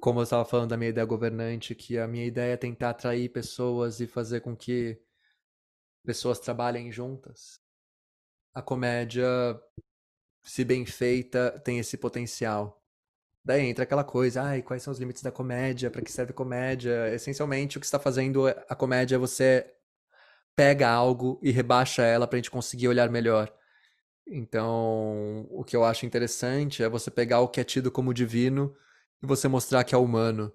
como eu estava falando da minha ideia governante, que a minha ideia é tentar atrair pessoas e fazer com que pessoas trabalhem juntas. A comédia, se bem feita, tem esse potencial. Daí entra aquela coisa, ai, quais são os limites da comédia? Para que serve comédia? Essencialmente, o que está fazendo a comédia é você pega algo e rebaixa ela para a gente conseguir olhar melhor. Então, o que eu acho interessante é você pegar o que é tido como divino e você mostrar que é humano,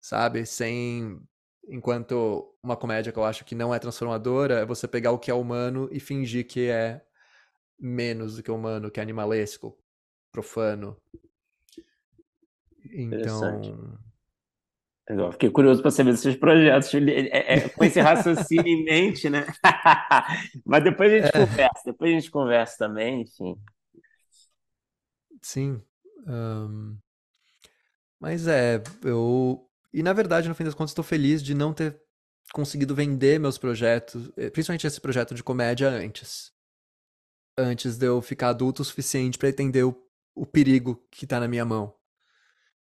sabe? Sem. Enquanto uma comédia que eu acho que não é transformadora é você pegar o que é humano e fingir que é menos do que humano, que é animalesco, profano. Então. Fiquei curioso para saber desses projetos, é, é, com esse raciocínio em mente, né? Mas depois a gente é. conversa, depois a gente conversa também, enfim. Sim. Um... Mas é, eu. E na verdade, no fim das contas, estou feliz de não ter conseguido vender meus projetos, eh, principalmente esse projeto de comédia antes. Antes de eu ficar adulto o suficiente para entender o, o perigo que está na minha mão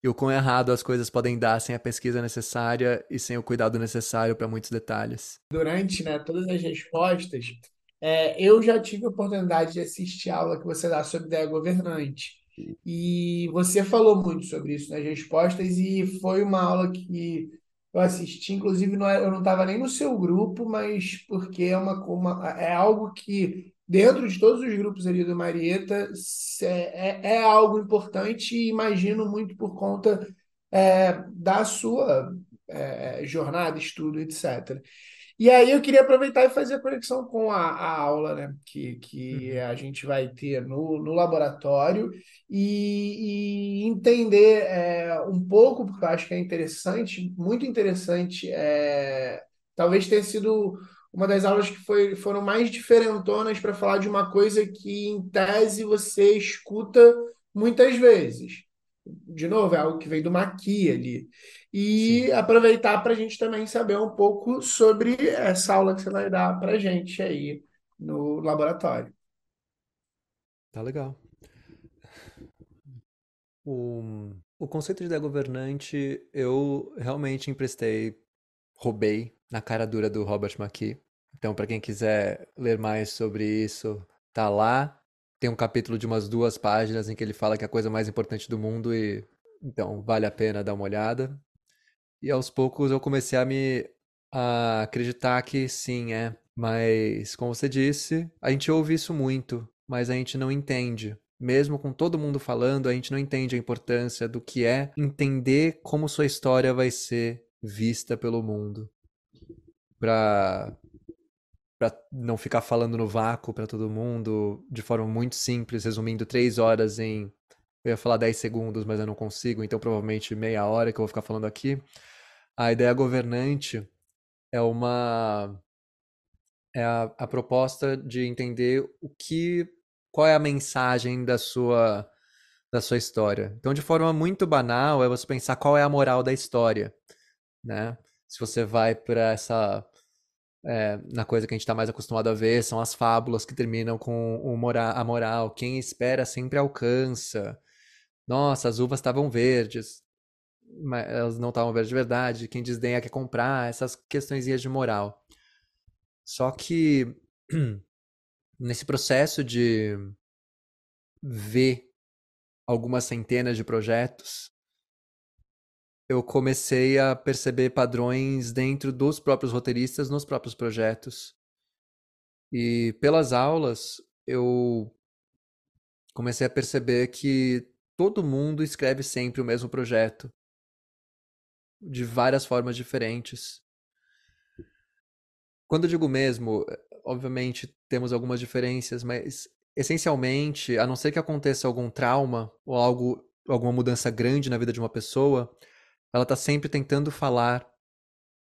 e o quão errado as coisas podem dar sem a pesquisa necessária e sem o cuidado necessário para muitos detalhes. Durante né, todas as respostas, é, eu já tive a oportunidade de assistir a aula que você dá sobre ideia governante. E você falou muito sobre isso nas respostas, e foi uma aula que eu assisti, inclusive não, é, eu não estava nem no seu grupo, mas porque é, uma, uma, é algo que dentro de todos os grupos ali do Marieta, é, é, algo importante e imagino muito por conta é, da sua é, jornada, estudo, etc. E aí eu queria aproveitar e fazer a conexão com a, a aula né, que, que uhum. a gente vai ter no, no laboratório e, e entender é, um pouco, porque eu acho que é interessante, muito interessante, é, talvez tenha sido uma das aulas que foi, foram mais diferentonas para falar de uma coisa que, em tese, você escuta muitas vezes. De novo, é algo que vem do Maqui ali. E Sim. aproveitar para a gente também saber um pouco sobre essa aula que você vai dar para a gente aí no laboratório. Tá legal. O, o conceito de governante eu realmente emprestei, roubei na cara dura do Robert McKee. Então, para quem quiser ler mais sobre isso, tá lá. Tem um capítulo de umas duas páginas em que ele fala que é a coisa mais importante do mundo e então vale a pena dar uma olhada. E aos poucos eu comecei a me a acreditar que sim, é. Mas, como você disse, a gente ouve isso muito, mas a gente não entende. Mesmo com todo mundo falando, a gente não entende a importância do que é entender como sua história vai ser vista pelo mundo. Para para não ficar falando no vácuo para todo mundo de forma muito simples, resumindo três horas em. Eu ia falar 10 segundos, mas eu não consigo, então provavelmente meia hora que eu vou ficar falando aqui. A ideia governante é uma. É a, a proposta de entender o que. qual é a mensagem da sua, da sua história. Então, de forma muito banal, é você pensar qual é a moral da história. Né? Se você vai para essa é, na coisa que a gente está mais acostumado a ver, são as fábulas que terminam com o mora a moral. Quem espera sempre alcança. Nossa, as uvas estavam verdes, mas elas não estavam verdes de verdade. Quem desdenha quer comprar, essas questões de moral. Só que nesse processo de ver algumas centenas de projetos, eu comecei a perceber padrões dentro dos próprios roteiristas, nos próprios projetos. E pelas aulas, eu comecei a perceber que todo mundo escreve sempre o mesmo projeto, de várias formas diferentes. Quando eu digo mesmo, obviamente temos algumas diferenças, mas essencialmente, a não ser que aconteça algum trauma ou algo, alguma mudança grande na vida de uma pessoa, ela está sempre tentando falar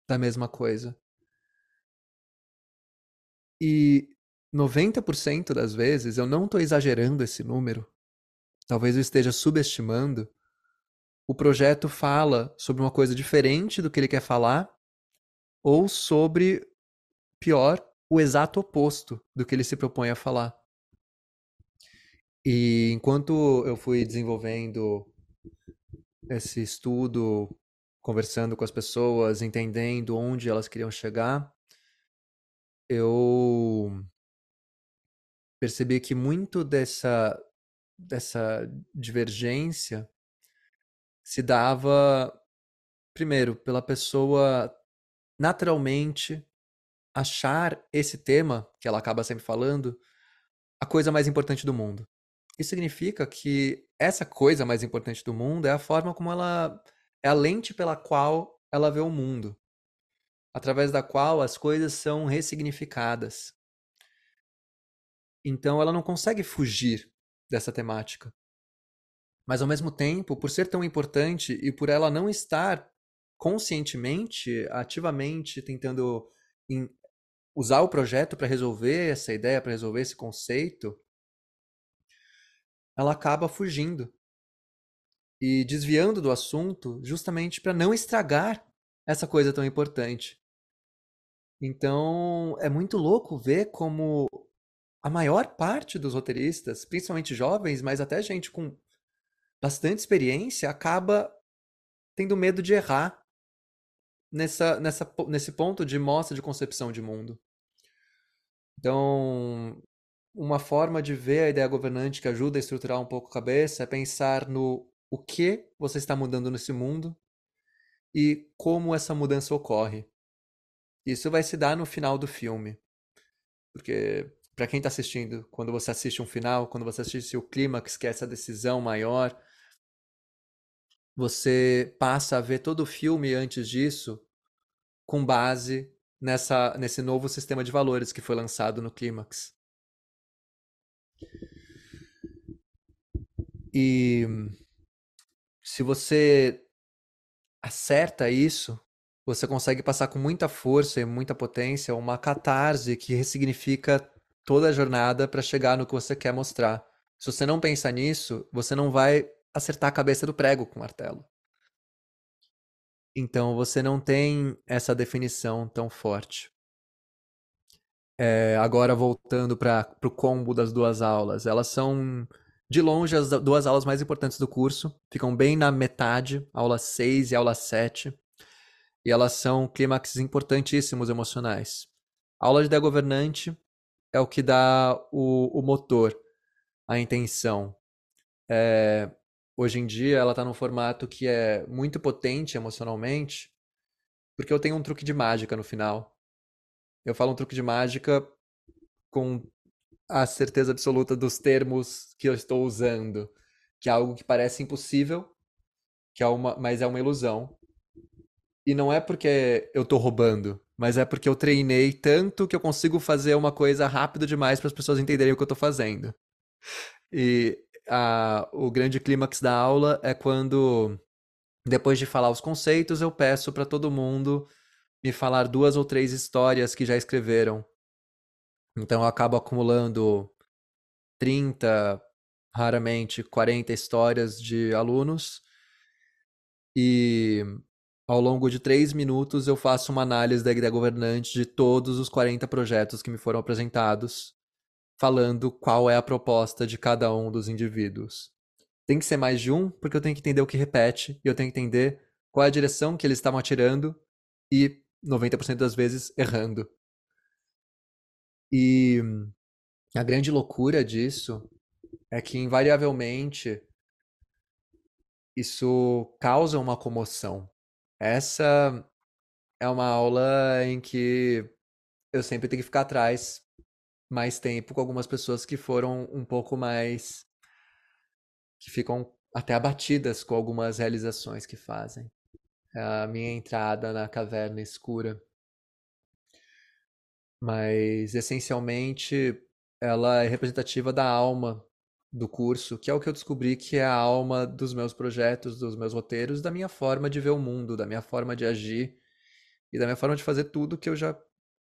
da mesma coisa. E 90% das vezes, eu não estou exagerando esse número, talvez eu esteja subestimando, o projeto fala sobre uma coisa diferente do que ele quer falar, ou sobre, pior, o exato oposto do que ele se propõe a falar. E enquanto eu fui desenvolvendo esse estudo, conversando com as pessoas, entendendo onde elas queriam chegar, eu percebi que muito dessa, dessa divergência se dava, primeiro, pela pessoa naturalmente achar esse tema, que ela acaba sempre falando, a coisa mais importante do mundo. Isso significa que essa coisa mais importante do mundo é a forma como ela. é a lente pela qual ela vê o mundo, através da qual as coisas são ressignificadas. Então ela não consegue fugir dessa temática. Mas ao mesmo tempo, por ser tão importante e por ela não estar conscientemente, ativamente tentando usar o projeto para resolver essa ideia, para resolver esse conceito, ela acaba fugindo e desviando do assunto justamente para não estragar essa coisa tão importante. Então, é muito louco ver como a maior parte dos roteiristas, principalmente jovens, mas até gente com bastante experiência, acaba tendo medo de errar nessa, nessa, nesse ponto de mostra de concepção de mundo. Então, uma forma de ver a ideia governante que ajuda a estruturar um pouco a cabeça é pensar no o que você está mudando nesse mundo e como essa mudança ocorre. Isso vai se dar no final do filme. Porque, para quem está assistindo, quando você assiste um final, quando você assiste o clímax, que é essa decisão maior, você passa a ver todo o filme antes disso com base nessa, nesse novo sistema de valores que foi lançado no clímax. E se você acerta isso, você consegue passar com muita força e muita potência uma catarse que ressignifica toda a jornada para chegar no que você quer mostrar. Se você não pensa nisso, você não vai acertar a cabeça do prego com o martelo. Então você não tem essa definição tão forte. É, agora voltando para o combo das duas aulas, elas são de longe as duas aulas mais importantes do curso, ficam bem na metade, aula 6 e aula 7, e elas são clímaxes importantíssimos emocionais. A aula de ideia governante é o que dá o, o motor, a intenção. É, hoje em dia ela está num formato que é muito potente emocionalmente, porque eu tenho um truque de mágica no final. Eu falo um truque de mágica com a certeza absoluta dos termos que eu estou usando, que é algo que parece impossível, que é uma, mas é uma ilusão. E não é porque eu estou roubando, mas é porque eu treinei tanto que eu consigo fazer uma coisa rápido demais para as pessoas entenderem o que eu estou fazendo. E a, o grande clímax da aula é quando, depois de falar os conceitos, eu peço para todo mundo me falar duas ou três histórias que já escreveram. Então eu acabo acumulando 30, raramente 40 histórias de alunos. E ao longo de três minutos eu faço uma análise da ideia governante de todos os 40 projetos que me foram apresentados, falando qual é a proposta de cada um dos indivíduos. Tem que ser mais de um, porque eu tenho que entender o que repete e eu tenho que entender qual é a direção que eles estavam atirando e 90% das vezes errando. E a grande loucura disso é que, invariavelmente, isso causa uma comoção. Essa é uma aula em que eu sempre tenho que ficar atrás mais tempo com algumas pessoas que foram um pouco mais. que ficam até abatidas com algumas realizações que fazem a minha entrada na caverna escura. Mas essencialmente ela é representativa da alma do curso, que é o que eu descobri que é a alma dos meus projetos, dos meus roteiros, da minha forma de ver o mundo, da minha forma de agir e da minha forma de fazer tudo que eu já,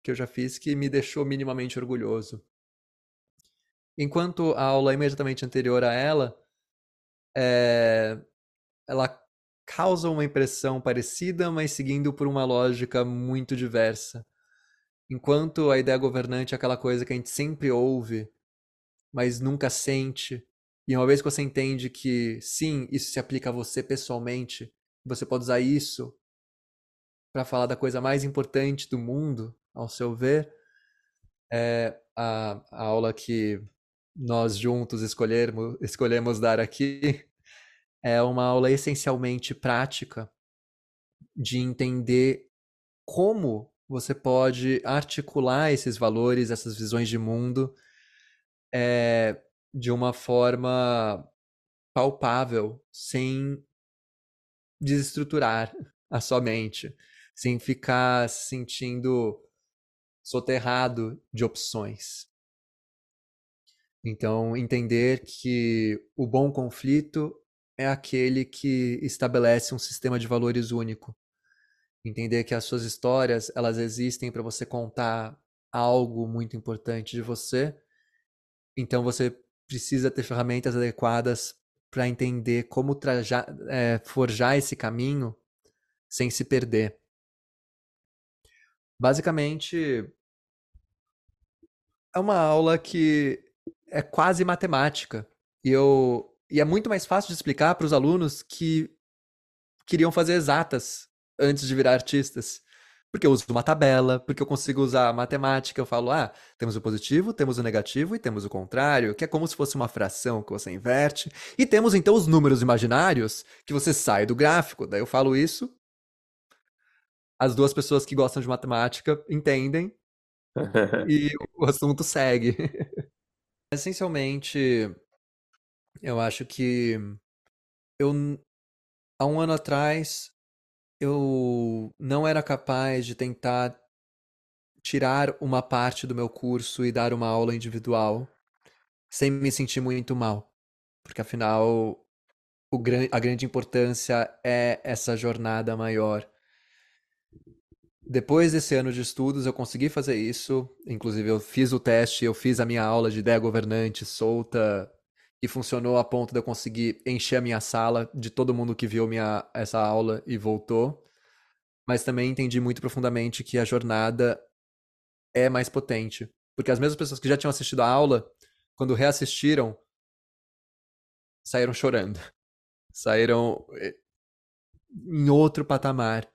que eu já fiz que me deixou minimamente orgulhoso. Enquanto a aula imediatamente anterior a ela, é, ela causa uma impressão parecida, mas seguindo por uma lógica muito diversa. Enquanto a ideia governante é aquela coisa que a gente sempre ouve, mas nunca sente, e uma vez que você entende que sim, isso se aplica a você pessoalmente, você pode usar isso para falar da coisa mais importante do mundo, ao seu ver, é a, a aula que nós juntos escolhermos, escolhemos dar aqui é uma aula essencialmente prática de entender como você pode articular esses valores, essas visões de mundo é, de uma forma palpável, sem desestruturar a sua mente, sem ficar se sentindo soterrado de opções. Então, entender que o bom conflito é aquele que estabelece um sistema de valores único. Entender que as suas histórias, elas existem para você contar algo muito importante de você. Então você precisa ter ferramentas adequadas para entender como trajar, é, forjar esse caminho sem se perder. Basicamente, é uma aula que é quase matemática. E eu e é muito mais fácil de explicar para os alunos que queriam fazer exatas antes de virar artistas. Porque eu uso uma tabela, porque eu consigo usar matemática. Eu falo, ah, temos o positivo, temos o negativo e temos o contrário, que é como se fosse uma fração que você inverte. E temos então os números imaginários, que você sai do gráfico. Daí eu falo isso. As duas pessoas que gostam de matemática entendem. e o assunto segue. Essencialmente, eu acho que eu há um ano atrás eu não era capaz de tentar tirar uma parte do meu curso e dar uma aula individual sem me sentir muito mal, porque afinal o, a grande importância é essa jornada maior. Depois desse ano de estudos, eu consegui fazer isso. Inclusive, eu fiz o teste, eu fiz a minha aula de ideia governante solta e funcionou a ponto de eu conseguir encher a minha sala de todo mundo que viu minha, essa aula e voltou. Mas também entendi muito profundamente que a jornada é mais potente. Porque as mesmas pessoas que já tinham assistido a aula, quando reassistiram, saíram chorando. Saíram eh, em outro patamar,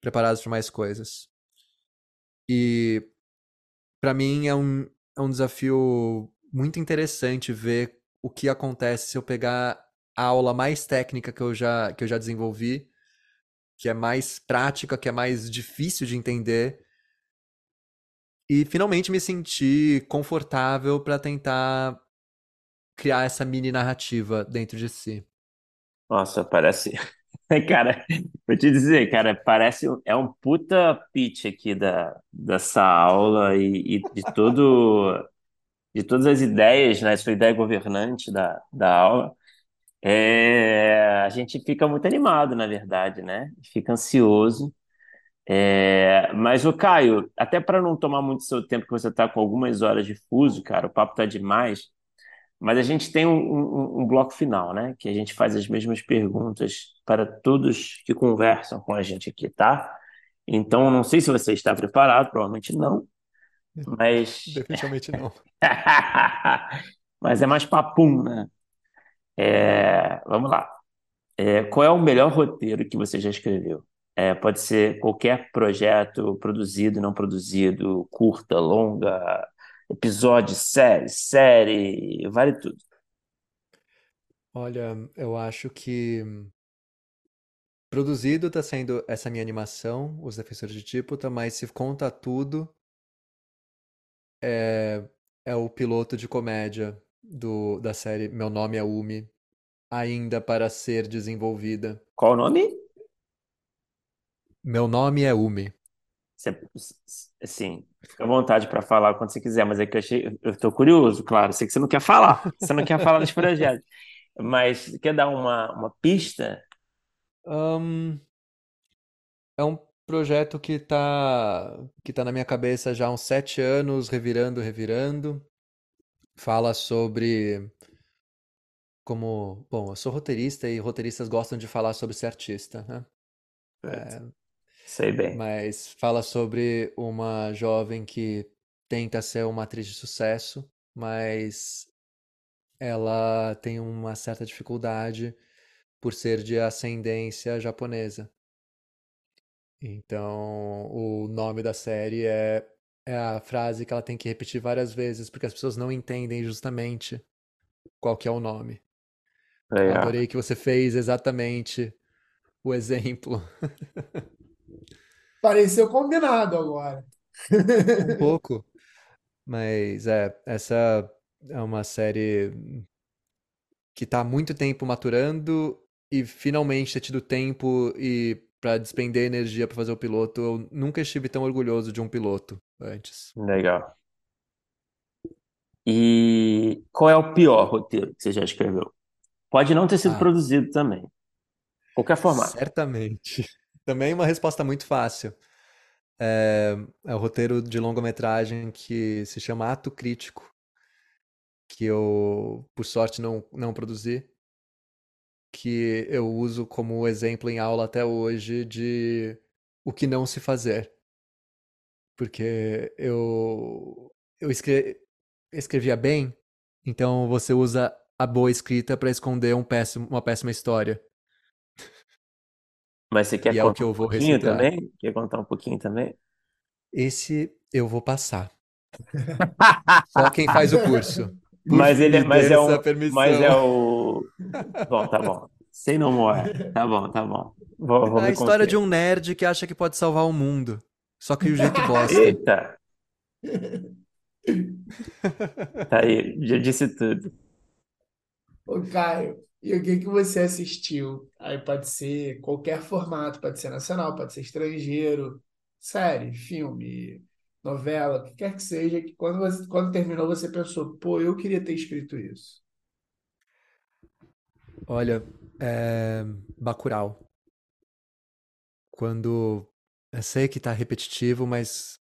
preparados para mais coisas. E para mim é um, é um desafio muito interessante ver o que acontece se eu pegar a aula mais técnica que eu já, que eu já desenvolvi, que é mais prática, que é mais difícil de entender, e finalmente me sentir confortável para tentar criar essa mini narrativa dentro de si. Nossa, parece. Cara, vou te dizer, cara, parece é um puta pitch aqui da, dessa aula e, e de todo de todas as ideias, né, sua ideia governante da, da aula, é, a gente fica muito animado, na verdade, né? Fica ansioso. É, mas, o Caio, até para não tomar muito seu tempo, que você está com algumas horas de fuso, cara, o papo está demais, mas a gente tem um, um, um, bloco final, né? Que a gente faz as mesmas perguntas para todos que conversam com a gente aqui, tá? Então, não sei se você está preparado, provavelmente não, mas. Definitivamente não. Mas é mais papum, né? É, vamos lá. É, qual é o melhor roteiro que você já escreveu? É, pode ser qualquer projeto produzido, não produzido, curta, longa, episódio, série, série, vale tudo. Olha, eu acho que produzido está sendo essa minha animação, Os Defensores de Típota, mas se conta tudo, é, é o piloto de comédia do, da série Meu Nome é Umi, ainda para ser desenvolvida. Qual o nome? Meu nome é Umi. Assim, fica à vontade para falar quando você quiser, mas é que eu achei, eu tô curioso, claro, sei que você não quer falar, você não quer falar dos projetos, mas quer dar uma, uma pista? Um, é um projeto que tá, que tá na minha cabeça já há uns sete anos, revirando, revirando. Fala sobre como, bom, eu sou roteirista e roteiristas gostam de falar sobre ser artista, né? Certo. Sei bem. Mas fala sobre uma jovem que tenta ser uma atriz de sucesso, mas ela tem uma certa dificuldade por ser de ascendência japonesa. Então, o nome da série é, é a frase que ela tem que repetir várias vezes, porque as pessoas não entendem justamente qual que é o nome. Legal. Adorei que você fez exatamente o exemplo. Pareceu combinado agora. Um pouco. Mas é, essa é uma série que tá há muito tempo maturando e finalmente ter tido tempo e para despender energia para fazer o piloto. Eu nunca estive tão orgulhoso de um piloto antes. Legal. E qual é o pior roteiro que você já escreveu? Pode não ter sido Ah, produzido também. Qualquer formato. certamente. Também uma resposta muito fácil. É, é o roteiro de longa-metragem que se chama Ato Crítico, que eu, por sorte, não, não produzi, que eu uso como exemplo em aula até hoje de o que não se fazer. Porque eu, eu escre- escrevia bem, então você usa a boa escrita para esconder um péssimo, uma péssima história. Mas você quer E é o contar que um eu vou pouquinho reciclar. também? Quer contar um pouquinho também? Esse eu vou passar. Só quem faz o curso. Mas ele é, mas é um, mas é o. Bom, tá bom. Say no more. Tá bom, tá bom. Vou, vou É a história de um nerd que acha que pode salvar o mundo. Só que o jeito bosta. Eita, tá aí, já disse tudo. Ô, Caio, e o que que você assistiu? Aí pode ser qualquer formato, pode ser nacional, pode ser estrangeiro, série, filme, novela, o que quer que seja, que quando você, quando terminou você pensou, pô, eu queria ter escrito isso. Olha, é... Bacurau. Quando. Eu sei que tá repetitivo, mas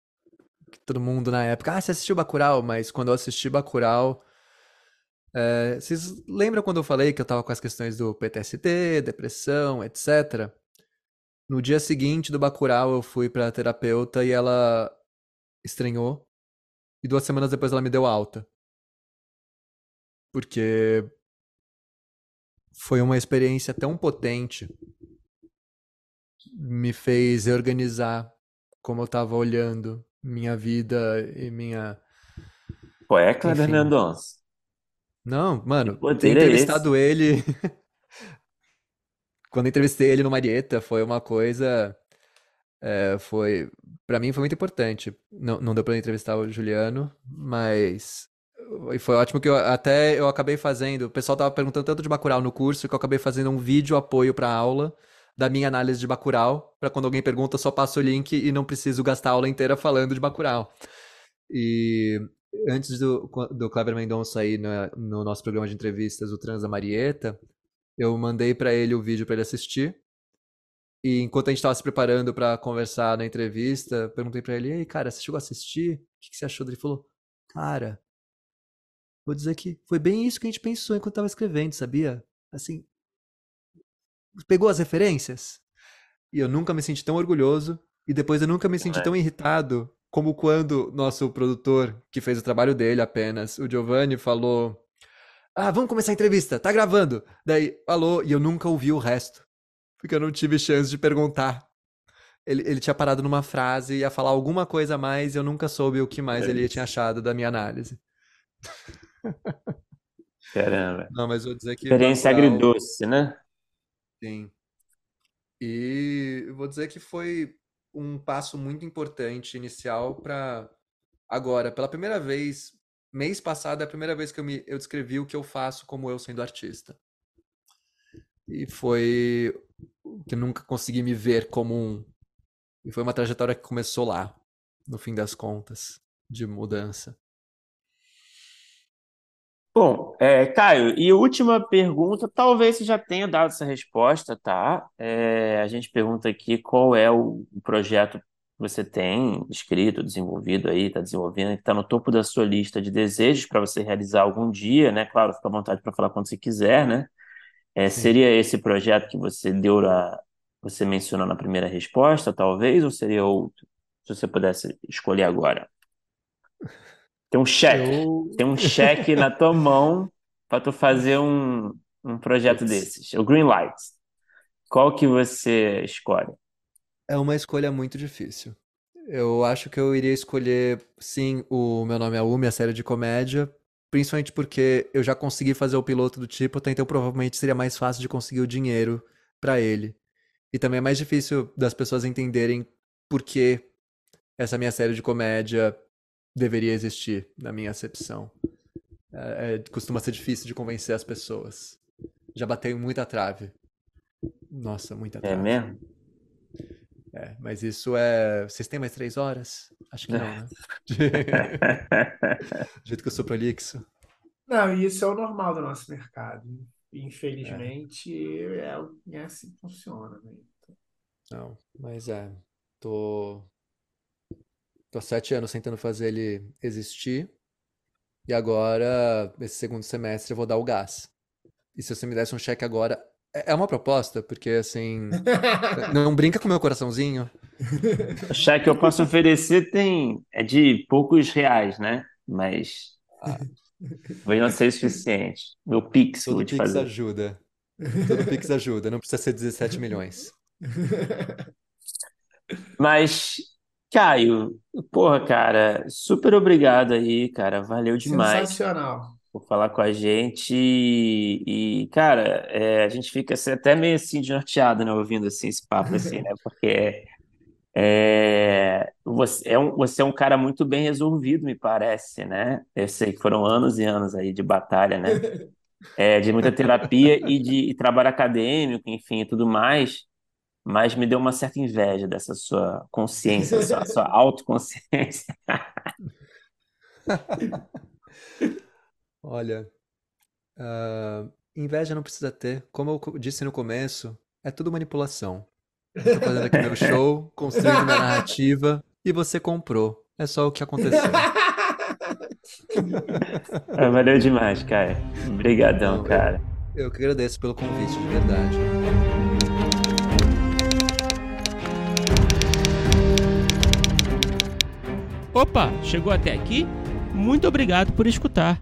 todo mundo na época. Ah, você assistiu Bacurau? Mas quando eu assisti Bacurau. é, Vocês lembram quando eu falei que eu tava com as questões do PTSD, depressão, etc? No dia seguinte do Bacurau, eu fui pra terapeuta e ela estranhou. E duas semanas depois ela me deu alta. Porque foi uma experiência tão potente, me fez reorganizar como eu tava olhando minha vida e minha. Enfim. Mendonça? Não, mano, ter é entrevistado ele. Quando entrevistei ele no Marieta, foi uma coisa. É, foi. Pra mim foi muito importante. Não, não deu pra entrevistar o Juliano, mas. E foi ótimo que eu, até eu acabei fazendo. O pessoal tava perguntando tanto de Bacurau no curso que eu acabei fazendo um vídeo apoio pra aula da minha análise de Bacurau, pra quando alguém pergunta, eu só passo o link e não preciso gastar a aula inteira falando de Bacurau. E antes do, do Kleber Mendonça aí na- no nosso programa de entrevistas, o Transa Marieta, eu mandei pra ele o vídeo pra ele assistir. E enquanto a gente tava se preparando pra conversar na entrevista, perguntei pra ele: "E aí, cara, você chegou a assistir? O que que você achou?" Ele falou: "Cara, vou dizer que foi bem isso que a gente pensou enquanto tava escrevendo, sabia? Assim, pegou as referências?" E eu nunca me senti tão orgulhoso e depois eu nunca me senti tão irritado como quando nosso produtor, que fez o trabalho dele apenas, o Giovanni, falou: Ah, vamos começar a entrevista, tá gravando. Daí falou e eu nunca ouvi o resto, porque eu não tive chance de perguntar. Ele, ele tinha parado numa frase ia falar alguma coisa a mais e eu nunca soube o que mais É ele tinha achado da minha análise. Caramba. Não, mas vou dizer que Experiência agridoce, né? sim. E vou dizer que foi um passo muito importante inicial para agora, pela primeira vez, mês passado é a primeira vez que eu me eu descrevi o que eu faço como eu sendo artista. E foi que nunca consegui me ver como um. E foi uma trajetória que começou lá, no fim das contas, de mudança. Bom, é, Caio, e última pergunta, talvez você já tenha dado essa resposta, tá? É, a gente pergunta aqui qual é o projeto que você tem escrito, desenvolvido aí, está desenvolvendo, que está no topo da sua lista de desejos para você realizar algum dia, né? Claro, fica à vontade para falar quando você quiser, né? É, seria esse projeto que você deu a, você mencionou na primeira resposta, talvez, ou seria outro? Se você pudesse escolher agora. Tem um cheque. Eu... Tem um cheque na tua mão para tu fazer um, um projeto desses. O Green Light. Qual que você escolhe? É uma escolha muito difícil. Eu acho que eu iria escolher, sim, o Meu Nome é Umi, a série de comédia, principalmente porque eu já consegui fazer o piloto do tipo, então provavelmente seria mais fácil de conseguir o dinheiro para ele. E também é mais difícil das pessoas entenderem por que essa minha série de comédia deveria existir, na minha acepção. É, é, costuma ser difícil de convencer as pessoas. Já bateu muita trave. Nossa, muita é trave. É mesmo? É, mas isso é. Vocês têm mais três horas? Acho que não, né? Do jeito que eu sou prolixo. Não, isso é o normal do nosso mercado. Infelizmente, é, é assim que funciona. Né? Não, mas é. Tô Tô há sete anos tentando fazer ele existir. E agora, esse segundo semestre, eu vou dar o gás. E se você me desse um cheque agora. É, é uma proposta, porque assim. não brinca com o meu coraçãozinho. O cheque que eu posso oferecer tem. É de poucos reais, né? Mas. Ah. Vai não ser suficiente. Meu Pix, Todo vou te Pix fazer. ajuda. Todo Pix ajuda. Não precisa ser 17 milhões. Mas Caio, porra, cara, super obrigado aí, cara. Valeu demais Sensacional. Por falar com a gente. E, cara, é, a gente fica assim, até meio assim desnorteado, né, ouvindo assim esse papo assim, né? Porque é, você é um, você é um cara muito bem resolvido, me parece, né? Eu sei que foram anos e anos aí de batalha, né? É, de muita terapia e de e trabalho acadêmico, enfim, e tudo mais mas me deu uma certa inveja dessa sua consciência, sua, sua autoconsciência. Olha, uh, inveja não precisa ter. Como eu disse no começo, é tudo manipulação. Estou fazendo aqui meu show, construindo minha narrativa e você comprou. É só o que aconteceu. Ah, valeu demais, cara. Obrigadão, cara. Eu, eu que agradeço pelo convite, de verdade. Opa, chegou até aqui? Muito obrigado por escutar.